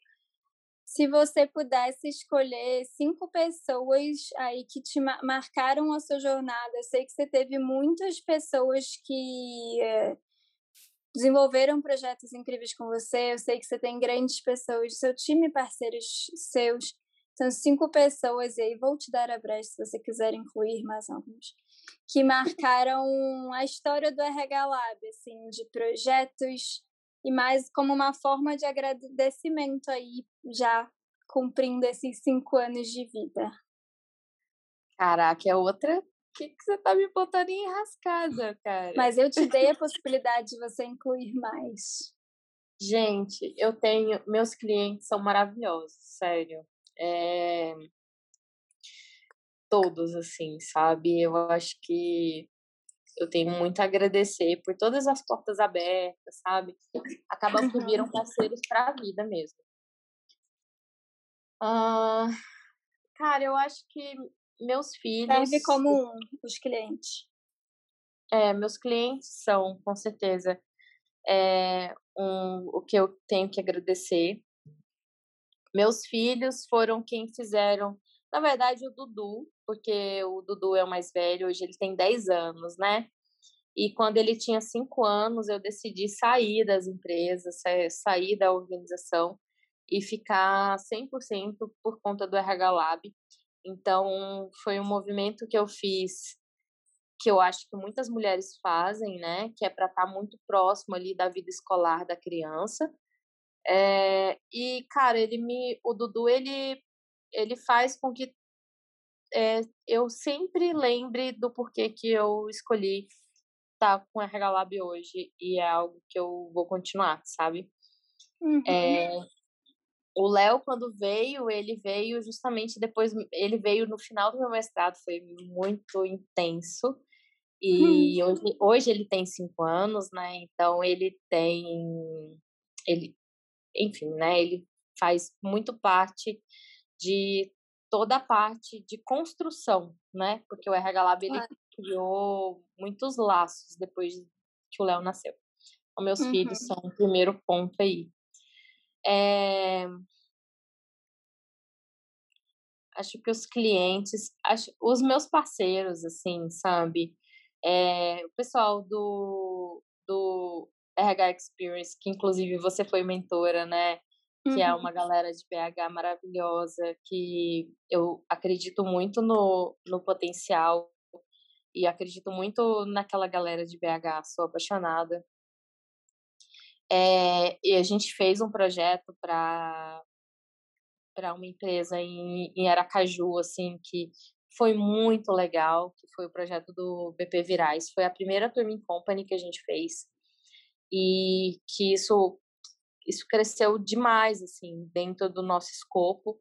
se você pudesse escolher cinco pessoas aí que te marcaram a sua jornada, eu sei que você teve muitas pessoas que é, desenvolveram projetos incríveis com você, eu sei que você tem grandes pessoas, seu time parceiros seus, são cinco pessoas, e aí vou te dar a brecha se você quiser incluir mais alguns, que marcaram a história do RH Lab, assim, de projetos e mais como uma forma de agradecimento aí, já cumprindo esses cinco anos de vida. Caraca, é outra que, que você tá me botando em rascada, cara? Mas eu te dei a possibilidade de você incluir mais. Gente, eu tenho. Meus clientes são maravilhosos, sério. É... Todos, assim, sabe? Eu acho que eu tenho muito a agradecer por todas as portas abertas, sabe? Acabam que viram parceiros para a vida mesmo. Uh, cara, eu acho que meus filhos. Serve como um, os clientes. É, meus clientes são, com certeza, é, um, o que eu tenho que agradecer. Meus filhos foram quem fizeram, na verdade, o Dudu, porque o Dudu é o mais velho, hoje ele tem 10 anos, né? E quando ele tinha 5 anos, eu decidi sair das empresas, sair da organização e ficar 100% por conta do RH Lab. Então, foi um movimento que eu fiz que eu acho que muitas mulheres fazem, né? Que é para estar tá muito próximo ali da vida escolar da criança. É, e, cara, ele me. O Dudu, ele, ele faz com que é, eu sempre lembre do porquê que eu escolhi estar tá com a RH Lab hoje. E é algo que eu vou continuar, sabe? Uhum. É, o Léo, quando veio, ele veio justamente depois, ele veio no final do meu mestrado, foi muito intenso. E hum. hoje, hoje ele tem cinco anos, né? Então ele tem. Ele, enfim, né? Ele faz muito parte de toda a parte de construção, né? Porque o RH Lab ele criou muitos laços depois que o Léo nasceu. Os meus uhum. filhos são o primeiro ponto aí. É... Acho que os clientes, acho, os meus parceiros, assim, sabe? É, o pessoal do, do RH Experience, que inclusive você foi mentora, né? Que é uhum. é uma galera de BH maravilhosa, que eu acredito muito no, no potencial e acredito muito naquela galera de BH, sou apaixonada. É, e a gente fez um projeto para para uma empresa em, em Aracaju, assim, que foi muito legal, que foi o projeto do BP Virais. Foi a primeira Turning Company que a gente fez. E que isso, isso cresceu demais, assim, dentro do nosso escopo.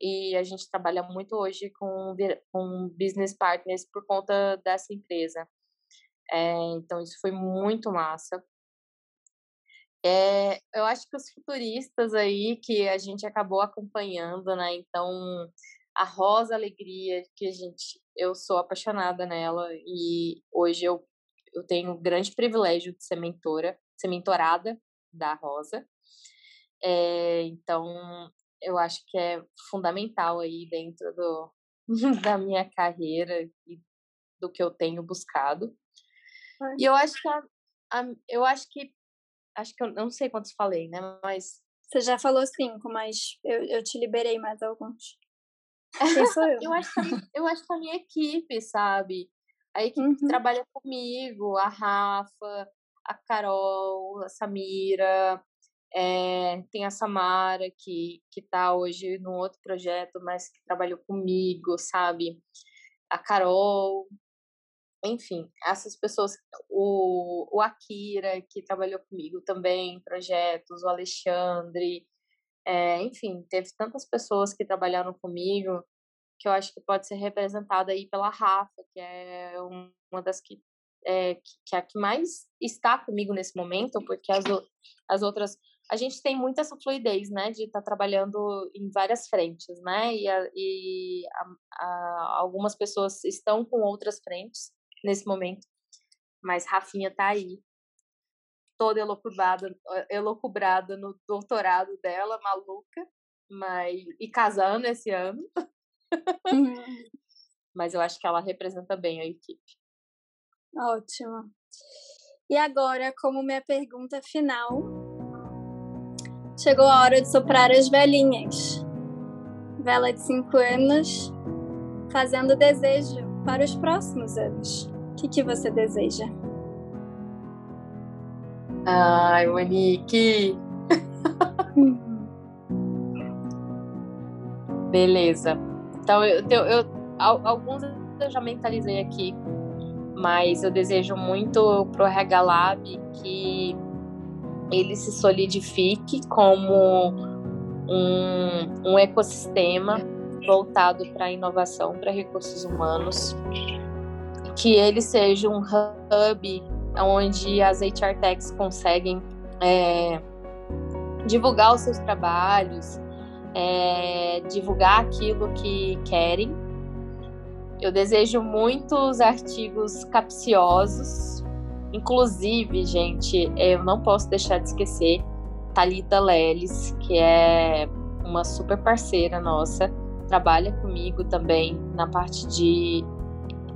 E a gente trabalha muito hoje com, com business partners por conta dessa empresa. É, então, isso foi muito massa. É, eu acho que os futuristas aí que a gente acabou acompanhando, né? Então, a Rosa Alegria, que a gente, eu sou apaixonada nela e hoje eu, eu tenho o grande privilégio de ser mentora, ser mentorada da Rosa. É, então, eu acho que é fundamental aí dentro do, da minha carreira e do que eu tenho buscado. E eu acho que a, a, eu acho que acho que eu não sei quantos falei, né? Mas. Você já falou cinco, mas eu, eu te liberei mais alguns. Eu? eu, acho que, eu acho que a minha equipe, sabe? A equipe uhum. que trabalha comigo, a Rafa, a Carol, a Samira, é, tem a Samara, que, que tá hoje num outro projeto, mas que trabalhou comigo, sabe? A Carol, enfim, essas pessoas, o, o Akira, que trabalhou comigo também em projetos, o Alexandre, é, enfim, teve tantas pessoas que trabalharam comigo que eu acho que pode ser representada aí pela Rafa, que é uma das que é, que é a que mais está comigo nesse momento, porque as, as outras a gente tem muita essa fluidez, né, de estar tá trabalhando em várias frentes, né, e, a, e a, a, algumas pessoas estão com outras frentes nesse momento, mas Rafinha tá aí, toda elocubrada, elocubrada no doutorado dela, maluca, mas e casando esse ano. Uhum. mas eu acho que ela representa bem a equipe. Ótimo. E agora, como minha pergunta final, chegou a hora de soprar as velhinhas. Vela de cinco anos, fazendo desejo para os próximos anos. O que, que você deseja? Ai, Monique! Beleza. Então, eu, eu, eu, alguns eu já mentalizei aqui, mas eu desejo muito pro Regalab que ele se solidifique como um, um ecossistema voltado para inovação, para recursos humanos, que ele seja um hub onde as HR Techs conseguem é, divulgar os seus trabalhos, é, divulgar aquilo que querem. Eu desejo muitos artigos capciosos, inclusive, gente, eu não posso deixar de esquecer Talita Leles, que é uma super parceira nossa, trabalha comigo também na parte de,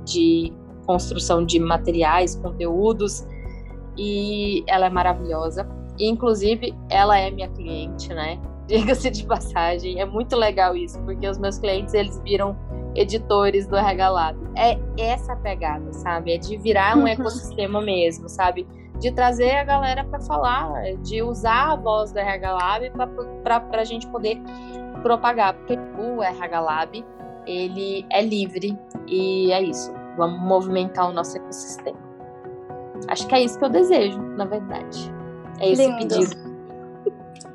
de construção de materiais, conteúdos, e ela é maravilhosa. E, inclusive, ela é minha cliente, né? Diga-se de passagem, é muito legal isso, porque os meus clientes, eles viram editores do Lab. É essa pegada, sabe? É de virar um uhum. ecossistema mesmo, sabe? De trazer a galera para falar, de usar a voz do RH Lab para a gente poder propagar, porque o RH Lab, ele é livre e é isso. Vamos movimentar o nosso ecossistema. Acho que é isso que eu desejo, na verdade. É esse lindo. pedido.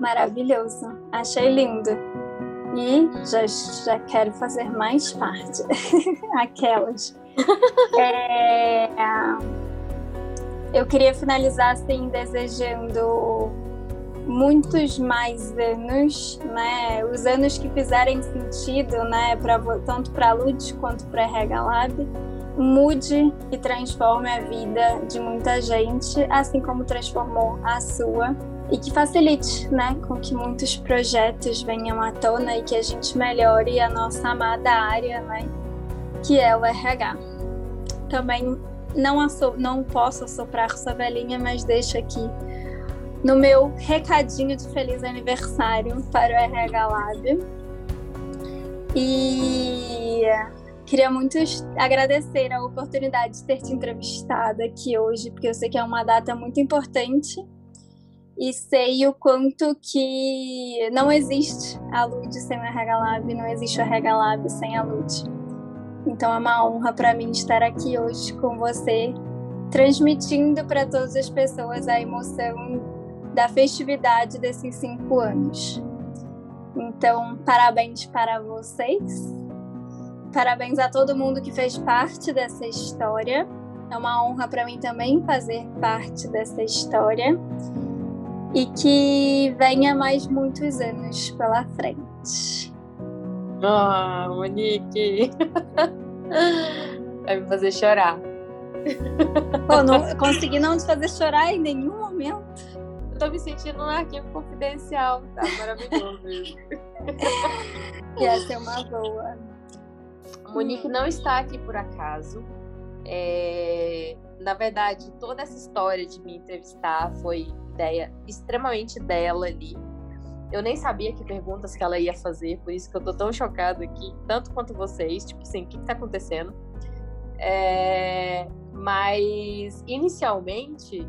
Maravilhoso. Achei lindo. E já, já quero fazer mais parte. Aquelas. é, eu queria finalizar assim, desejando muitos mais anos, né? Os anos que fizerem sentido, né? Pra, tanto para a Lud quanto para a Regalab mude e transforme a vida de muita gente, assim como transformou a sua, e que facilite, né, com que muitos projetos venham à tona e que a gente melhore a nossa amada área, né, que é o RH. Também não, não posso assoprar sua velhinha, mas deixo aqui no meu recadinho de feliz aniversário para o RH Lab. E Queria muito agradecer a oportunidade de ter te entrevistado aqui hoje, porque eu sei que é uma data muito importante e sei o quanto que não existe a LUD sem o RH Lab, não existe o RH Lab sem a LUD. Então é uma honra para mim estar aqui hoje com você, transmitindo para todas as pessoas a emoção da festividade desses cinco anos. Então, parabéns para vocês Parabéns a todo mundo que fez parte dessa história. É uma honra para mim também fazer parte dessa história. E que venha mais muitos anos pela frente. Ah, Monique! Vai me fazer chorar. Pô, não, consegui não te fazer chorar em nenhum momento. Eu tô me sentindo no arquivo confidencial, tá maravilhoso. Ia ser uma boa. Monique não está aqui por acaso. É, na verdade, toda essa história de me entrevistar foi ideia extremamente dela ali. Eu nem sabia que perguntas que ela ia fazer, por isso que eu tô tão chocada aqui, tanto quanto vocês, tipo assim, o que, que tá acontecendo? É, mas inicialmente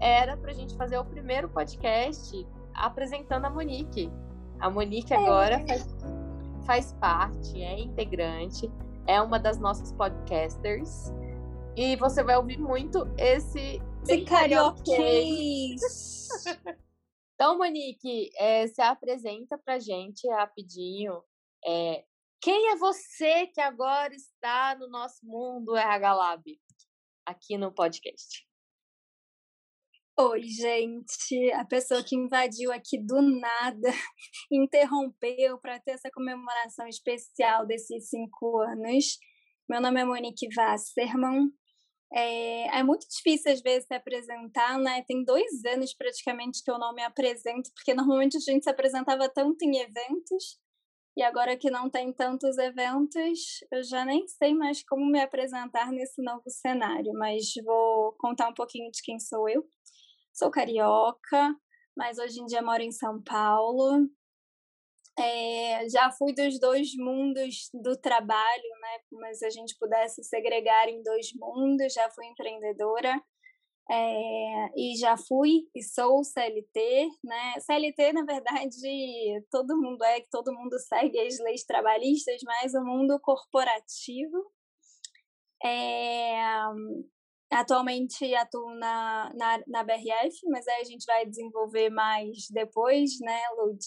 era pra gente fazer o primeiro podcast apresentando a Monique. A Monique agora faz faz parte, é integrante, é uma das nossas podcasters. E você vai ouvir muito esse. Esse carioquês. então, Monique, é, se apresenta pra gente rapidinho. É, quem é você que agora está no nosso mundo RH Lab? Aqui no podcast. Oi, gente. A pessoa que invadiu aqui do nada, interrompeu para ter essa comemoração especial desses cinco anos. Meu nome é Monique Wasserman. É, é, muito difícil, às vezes, se apresentar, né? Tem dois anos praticamente que eu não me apresento, porque normalmente a gente se apresentava tanto em eventos, e agora que não tem tantos eventos, eu já nem sei mais como me apresentar nesse novo cenário, mas vou contar um pouquinho de quem sou eu. Sou carioca, mas hoje em dia moro em São Paulo. É, já fui dos dois mundos do trabalho, né? Como se a gente pudesse segregar em dois mundos. Já fui empreendedora é, e já fui e sou CLT, né? CLT, na verdade, todo mundo é, que todo mundo segue as leis trabalhistas, mas o mundo corporativo. É, Atualmente atuo na, na, na BRF, mas aí a gente vai desenvolver mais depois, né, Lud?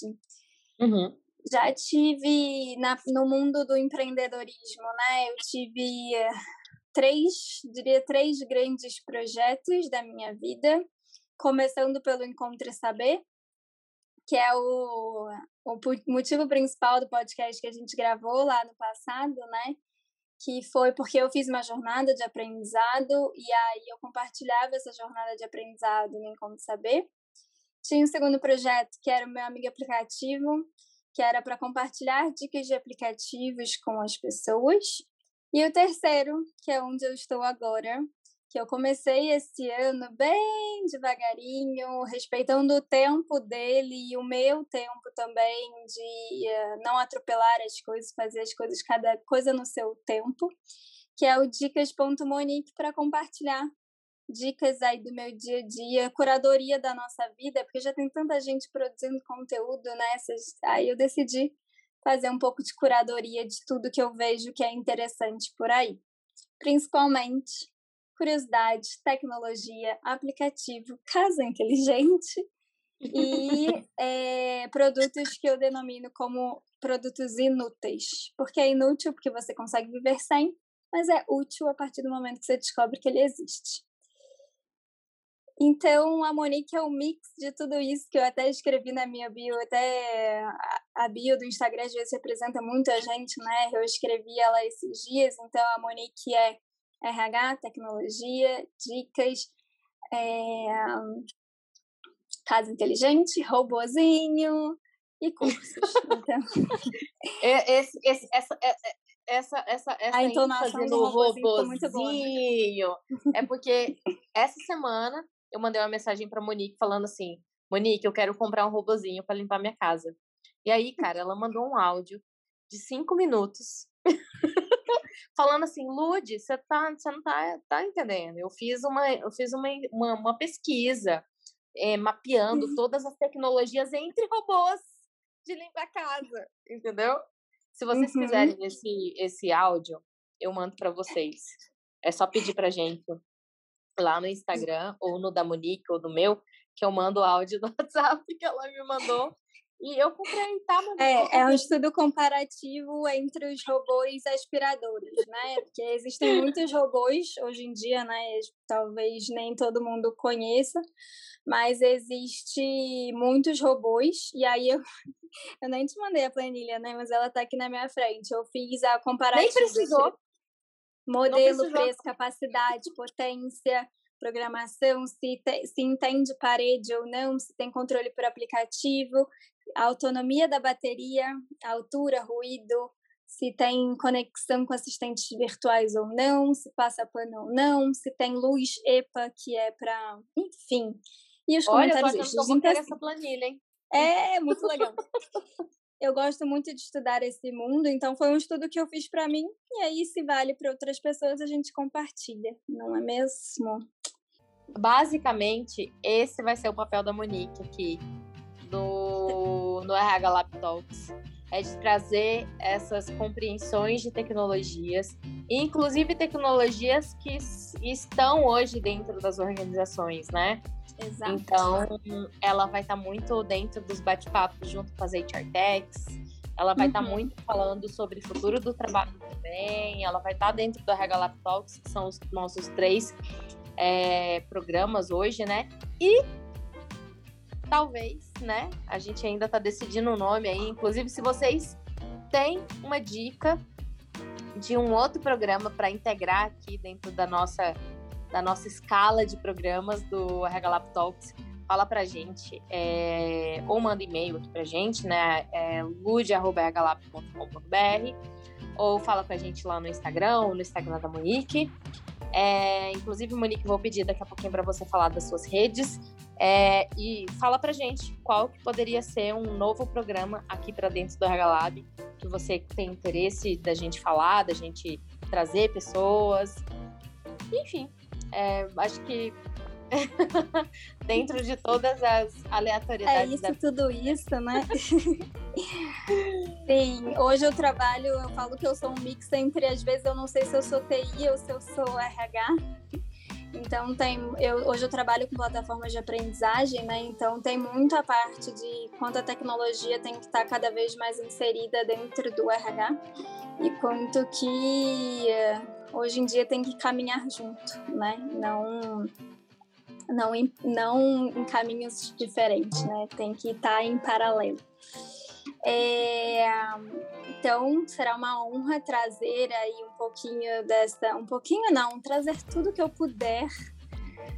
Uhum. Já tive na, no mundo do empreendedorismo, né? Eu tive eh, três, diria, três grandes projetos da minha vida, começando pelo Encontre Saber, que é o, o motivo principal do podcast que a gente gravou lá no passado, né? Que foi porque eu fiz uma jornada de aprendizado e aí eu compartilhava essa jornada de aprendizado no Encontro Saber. Tinha um segundo projeto que era o meu amigo aplicativo, que era para compartilhar dicas de aplicativos com as pessoas. E o terceiro, que é onde eu estou agora, que eu comecei esse ano bem devagarinho, respeitando o tempo dele e o meu tempo também de uh, não atropelar as coisas, fazer as coisas cada coisa no seu tempo, que é o dicas.monique para compartilhar dicas aí do meu dia a dia, curadoria da nossa vida, porque já tem tanta gente produzindo conteúdo, né? Aí eu decidi fazer um pouco de curadoria de tudo que eu vejo que é interessante por aí. Principalmente curiosidade, tecnologia, aplicativo, casa inteligente e é, produtos que eu denomino como produtos inúteis. Porque é inútil porque você consegue viver sem, mas é útil a partir do momento que você descobre que ele existe. Então, a Monique é um mix de tudo isso que eu até escrevi na minha bio, até a bio do Instagram às vezes representa muito a gente, né? Eu escrevi ela esses dias, então a Monique é RH, tecnologia, dicas, é, casa inteligente, robozinho e cursos. Então... esse, esse, essa, é, é, essa, essa, essa a entonação do robozinho, robozinho é porque essa semana eu mandei uma mensagem para Monique falando assim, Monique, eu quero comprar um robozinho para limpar minha casa. E aí, cara, ela mandou um áudio de cinco minutos falando assim, Lude, você tá, você não tá, tá entendendo? Eu fiz uma, eu fiz uma, uma, uma pesquisa é, mapeando uhum. todas as tecnologias entre robôs de limpar a casa, entendeu? Se vocês uhum. quiserem esse, esse áudio, eu mando para vocês. É só pedir pra gente lá no Instagram, ou no da Monique, ou no meu, que eu mando o áudio do WhatsApp que ela me mandou. E eu comprei, tá? É, é um estudo comparativo entre os robôs aspiradores, né? Porque existem muitos robôs hoje em dia, né? Talvez nem todo mundo conheça, mas existe muitos robôs. E aí eu, eu nem te mandei a planilha, né? Mas ela tá aqui na minha frente. Eu fiz a comparativa. Nem precisou. Modelo, preço, capacidade, potência, programação, se, te, se entende parede ou não, se tem controle por aplicativo, a autonomia da bateria, a altura, ruído, se tem conexão com assistentes virtuais ou não, se passa pano ou não, se tem luz EPA, que é para. Enfim. E os Olha, comentários extras. Então, essa planilha, hein? É, muito legal. eu gosto muito de estudar esse mundo, então foi um estudo que eu fiz para mim, e aí, se vale para outras pessoas, a gente compartilha, não é mesmo? Basicamente, esse vai ser o papel da Monique aqui no, no RH Lab Talks. é de trazer essas compreensões de tecnologias, inclusive tecnologias que estão hoje dentro das organizações, né? Exato. Então, ela vai estar tá muito dentro dos bate-papos junto com as HR Techs, ela vai estar tá uhum. tá muito falando sobre o futuro do trabalho também, ela vai estar tá dentro do RH Lab Talks, que são os nossos três é, programas hoje, né? E talvez, né? A gente ainda está decidindo o nome aí. Inclusive, se vocês têm uma dica de um outro programa para integrar aqui dentro da nossa, da nossa escala de programas do Lab Talks, fala pra gente, é, ou manda e-mail aqui pra gente, né? É lude.rhlab.com.br ou fala com a gente lá no Instagram ou no Instagram da Monique. É, inclusive, Monique, vou pedir daqui a pouquinho para você falar das suas redes. É, e fala pra gente qual que poderia ser um novo programa aqui para dentro do RH Lab que você tem interesse da gente falar, da gente trazer pessoas. Enfim, é, acho que dentro de todas as aleatoriedades. É isso, da... tudo isso, né? Sim, hoje eu trabalho, eu falo que eu sou um mix entre, às vezes eu não sei se eu sou TI ou se eu sou RH. Então tem, eu, hoje eu trabalho com plataformas de aprendizagem, né? Então tem muita parte de quanto a tecnologia tem que estar cada vez mais inserida dentro do RH e quanto que eh, hoje em dia tem que caminhar junto, né? Não não não em caminhos diferentes, né? Tem que estar em paralelo. É, então, será uma honra trazer aí um pouquinho dessa, um pouquinho não, trazer tudo que eu puder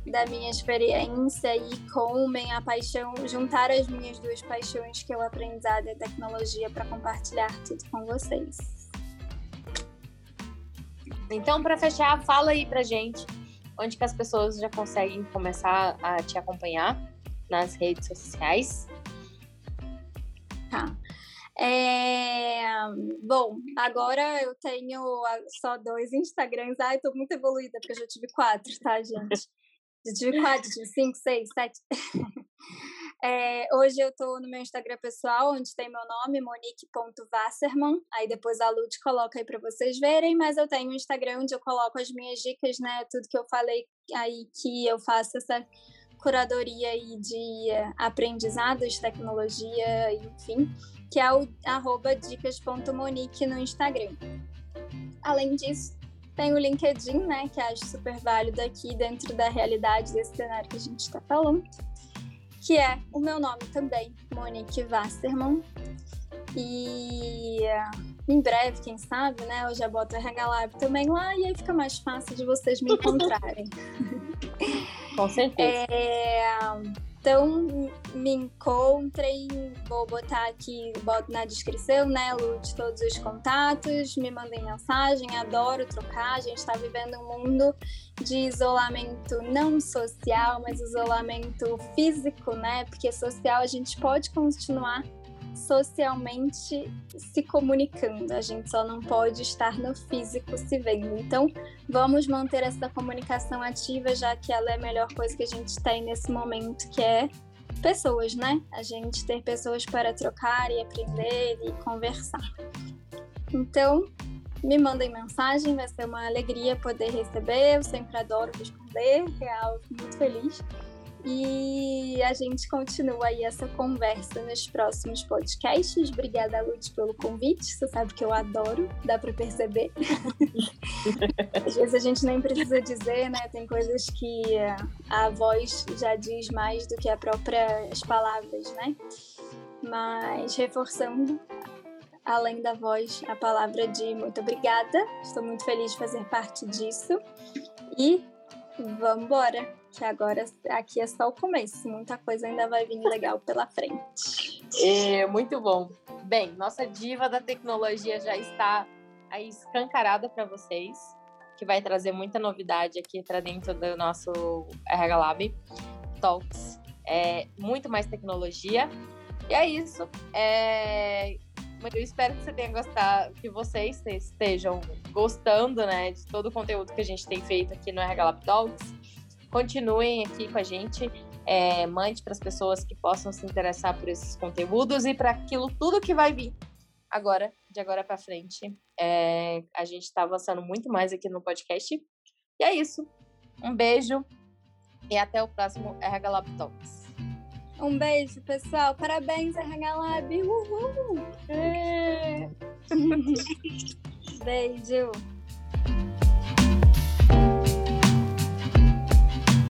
da minha experiência e com minha paixão, juntar as minhas duas paixões, que é o aprendizado e a tecnologia, para compartilhar tudo com vocês. Então, para fechar, fala aí pra gente onde que as pessoas já conseguem começar a te acompanhar nas redes sociais. Tá. É... Bom, agora eu tenho só dois Instagrams. Ai, tô muito evoluída, porque eu já tive quatro, tá, gente? Já tive quatro, tive cinco, seis, sete. É, hoje eu tô no meu Instagram pessoal, onde tem meu nome, monique.wasserman. Aí depois a Lud coloca aí para vocês verem, mas eu tenho um Instagram onde eu coloco as minhas dicas, né? Tudo que eu falei aí que eu faço essa curadoria aí de aprendizados, tecnologia, enfim, que é o arroba dicas.monique no Instagram. Além disso, tem o LinkedIn, né, que acho super válido aqui dentro da realidade desse cenário que a gente está falando que é o meu nome também, Monique Wasserman. E em breve, quem sabe, né? Eu já boto RH Lab também lá e aí fica mais fácil de vocês me encontrarem. Com certeza. É, então, me encontrem, vou botar aqui boto na descrição, né, Lu, de todos os contatos, me mandem mensagem, adoro trocar, a gente está vivendo um mundo de isolamento não social, mas isolamento físico, né, porque social a gente pode continuar socialmente se comunicando. A gente só não pode estar no físico se vendo. Então, vamos manter essa comunicação ativa, já que ela é a melhor coisa que a gente tem nesse momento, que é pessoas, né? A gente ter pessoas para trocar e aprender e conversar. Então, me mandem mensagem, vai ser uma alegria poder receber. Eu sempre adoro responder, real, muito feliz. E a gente continua aí essa conversa nos próximos podcasts. Obrigada, Lud, pelo convite. Você sabe que eu adoro, dá para perceber. Às vezes a gente nem precisa dizer, né? Tem coisas que a voz já diz mais do que as próprias palavras, né? Mas reforçando, além da voz, a palavra de muito obrigada. Estou muito feliz de fazer parte disso. E vamos embora! Que agora aqui é só o começo, muita coisa ainda vai vir legal pela frente. É, muito bom. Bem, nossa diva da tecnologia já está aí escancarada para vocês, que vai trazer muita novidade aqui para dentro do nosso RH Lab Talks. É, muito mais tecnologia. E é isso. É... Eu espero que você tenha gostado, que vocês estejam gostando, né, de todo o conteúdo que a gente tem feito aqui no RH Lab Talks. Continuem aqui com a gente. É, mande para as pessoas que possam se interessar por esses conteúdos e para aquilo tudo que vai vir agora, de agora para frente. É, a gente está avançando muito mais aqui no podcast. E é isso. Um beijo e até o próximo RH Lab Talks. Um beijo, pessoal. Parabéns, RH Lab. Uhul! É. beijo.